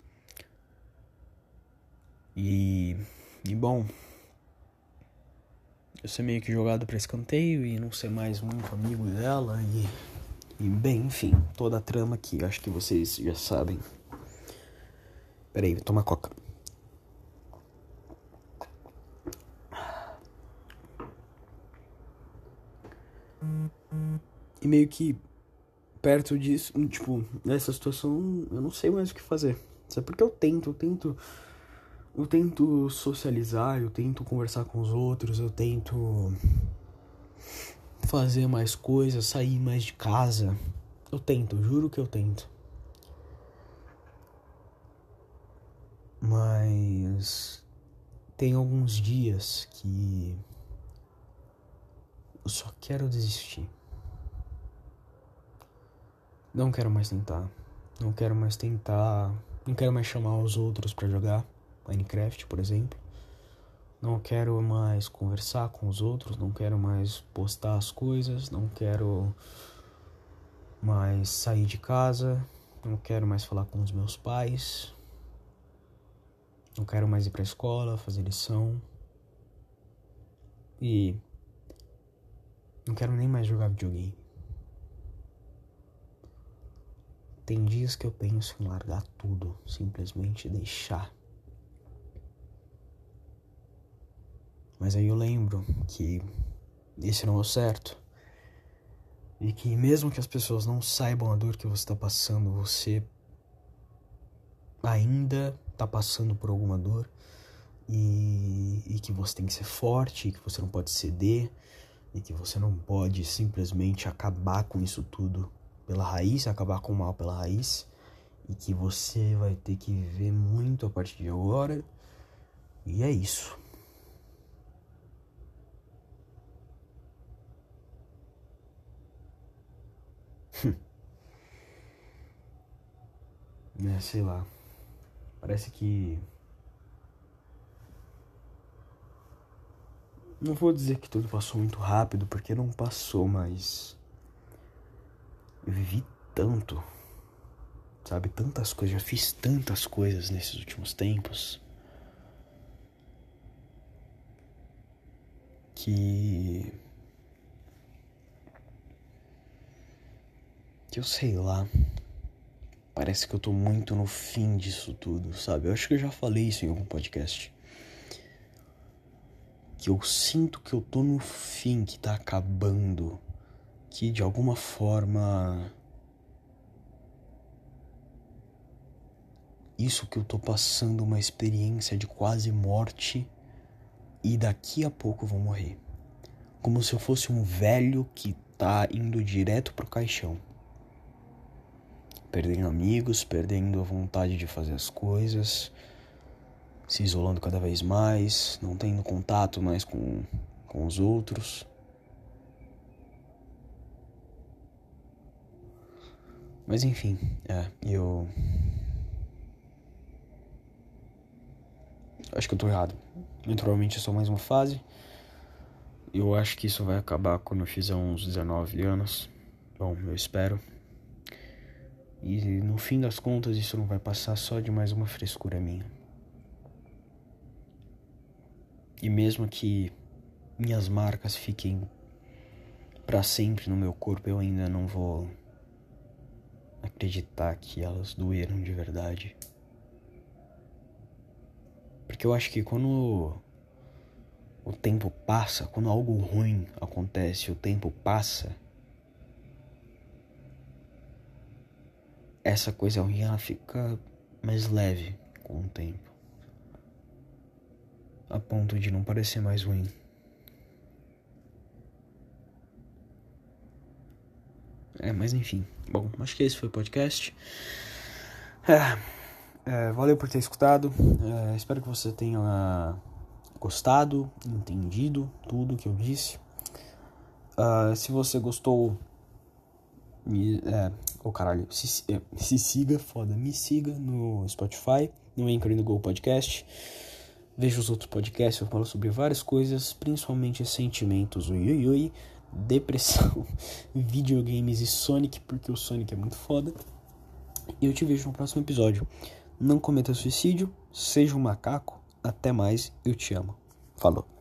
Speaker 1: E, e bom, eu ser meio que jogado para escanteio e não ser mais muito amigo dela e, e bem, enfim, toda a trama que acho que vocês já sabem. Peraí, vou tomar coca. E meio que perto disso, tipo, nessa situação, eu não sei mais o que fazer. Sabe? Porque eu tento, eu tento. Eu tento socializar, eu tento conversar com os outros, eu tento fazer mais coisas, sair mais de casa. Eu tento, juro que eu tento. Mas tem alguns dias que eu só quero desistir. Não quero mais tentar. Não quero mais tentar. Não quero mais chamar os outros para jogar Minecraft, por exemplo. Não quero mais conversar com os outros, não quero mais postar as coisas, não quero mais sair de casa, não quero mais falar com os meus pais. Não quero mais ir para a escola, fazer lição. E não quero nem mais jogar videogame. Tem dias que eu penso em largar tudo, simplesmente deixar. Mas aí eu lembro que esse não é o certo. E que mesmo que as pessoas não saibam a dor que você está passando, você ainda está passando por alguma dor. E, e que você tem que ser forte, e que você não pode ceder, e que você não pode simplesmente acabar com isso tudo pela raiz, acabar com o mal pela raiz, e que você vai ter que viver muito a partir de agora. E é isso. É, sei lá. Parece que. Não vou dizer que tudo passou muito rápido, porque não passou, mas eu vivi tanto sabe? Tantas coisas, já fiz tantas coisas nesses últimos tempos. Que. Que eu sei lá. Parece que eu tô muito no fim disso tudo, sabe? Eu acho que eu já falei isso em algum podcast. Que eu sinto que eu tô no fim, que tá acabando. Que de alguma forma isso que eu tô passando uma experiência de quase morte e daqui a pouco vou morrer. Como se eu fosse um velho que tá indo direto pro caixão. Perdendo amigos, perdendo a vontade de fazer as coisas, se isolando cada vez mais, não tendo contato mais com, com os outros. Mas enfim, é, eu Acho que eu tô errado. Naturalmente é só mais uma fase. Eu acho que isso vai acabar quando eu fizer uns 19 anos. Bom, eu espero. E no fim das contas isso não vai passar só de mais uma frescura minha. E mesmo que minhas marcas fiquem para sempre no meu corpo, eu ainda não vou acreditar que elas doeram de verdade. Porque eu acho que quando o tempo passa, quando algo ruim acontece, o tempo passa, essa coisa ruim ela fica mais leve com o tempo. A ponto de não parecer mais ruim. É, mas enfim. Bom, acho que esse foi o podcast. É. É, valeu por ter escutado. É, espero que você tenha gostado, entendido tudo que eu disse. Uh, se você gostou, me, é, oh caralho, se, é, se siga, foda, me siga no Spotify, no Anchor e no Go Podcast. Veja os outros podcasts, eu falo sobre várias coisas, principalmente sentimentos, ui, ui, ui, depressão, [laughs] videogames e Sonic, porque o Sonic é muito foda. E eu te vejo no próximo episódio. Não cometa suicídio, seja um macaco. Até mais, eu te amo. Falou.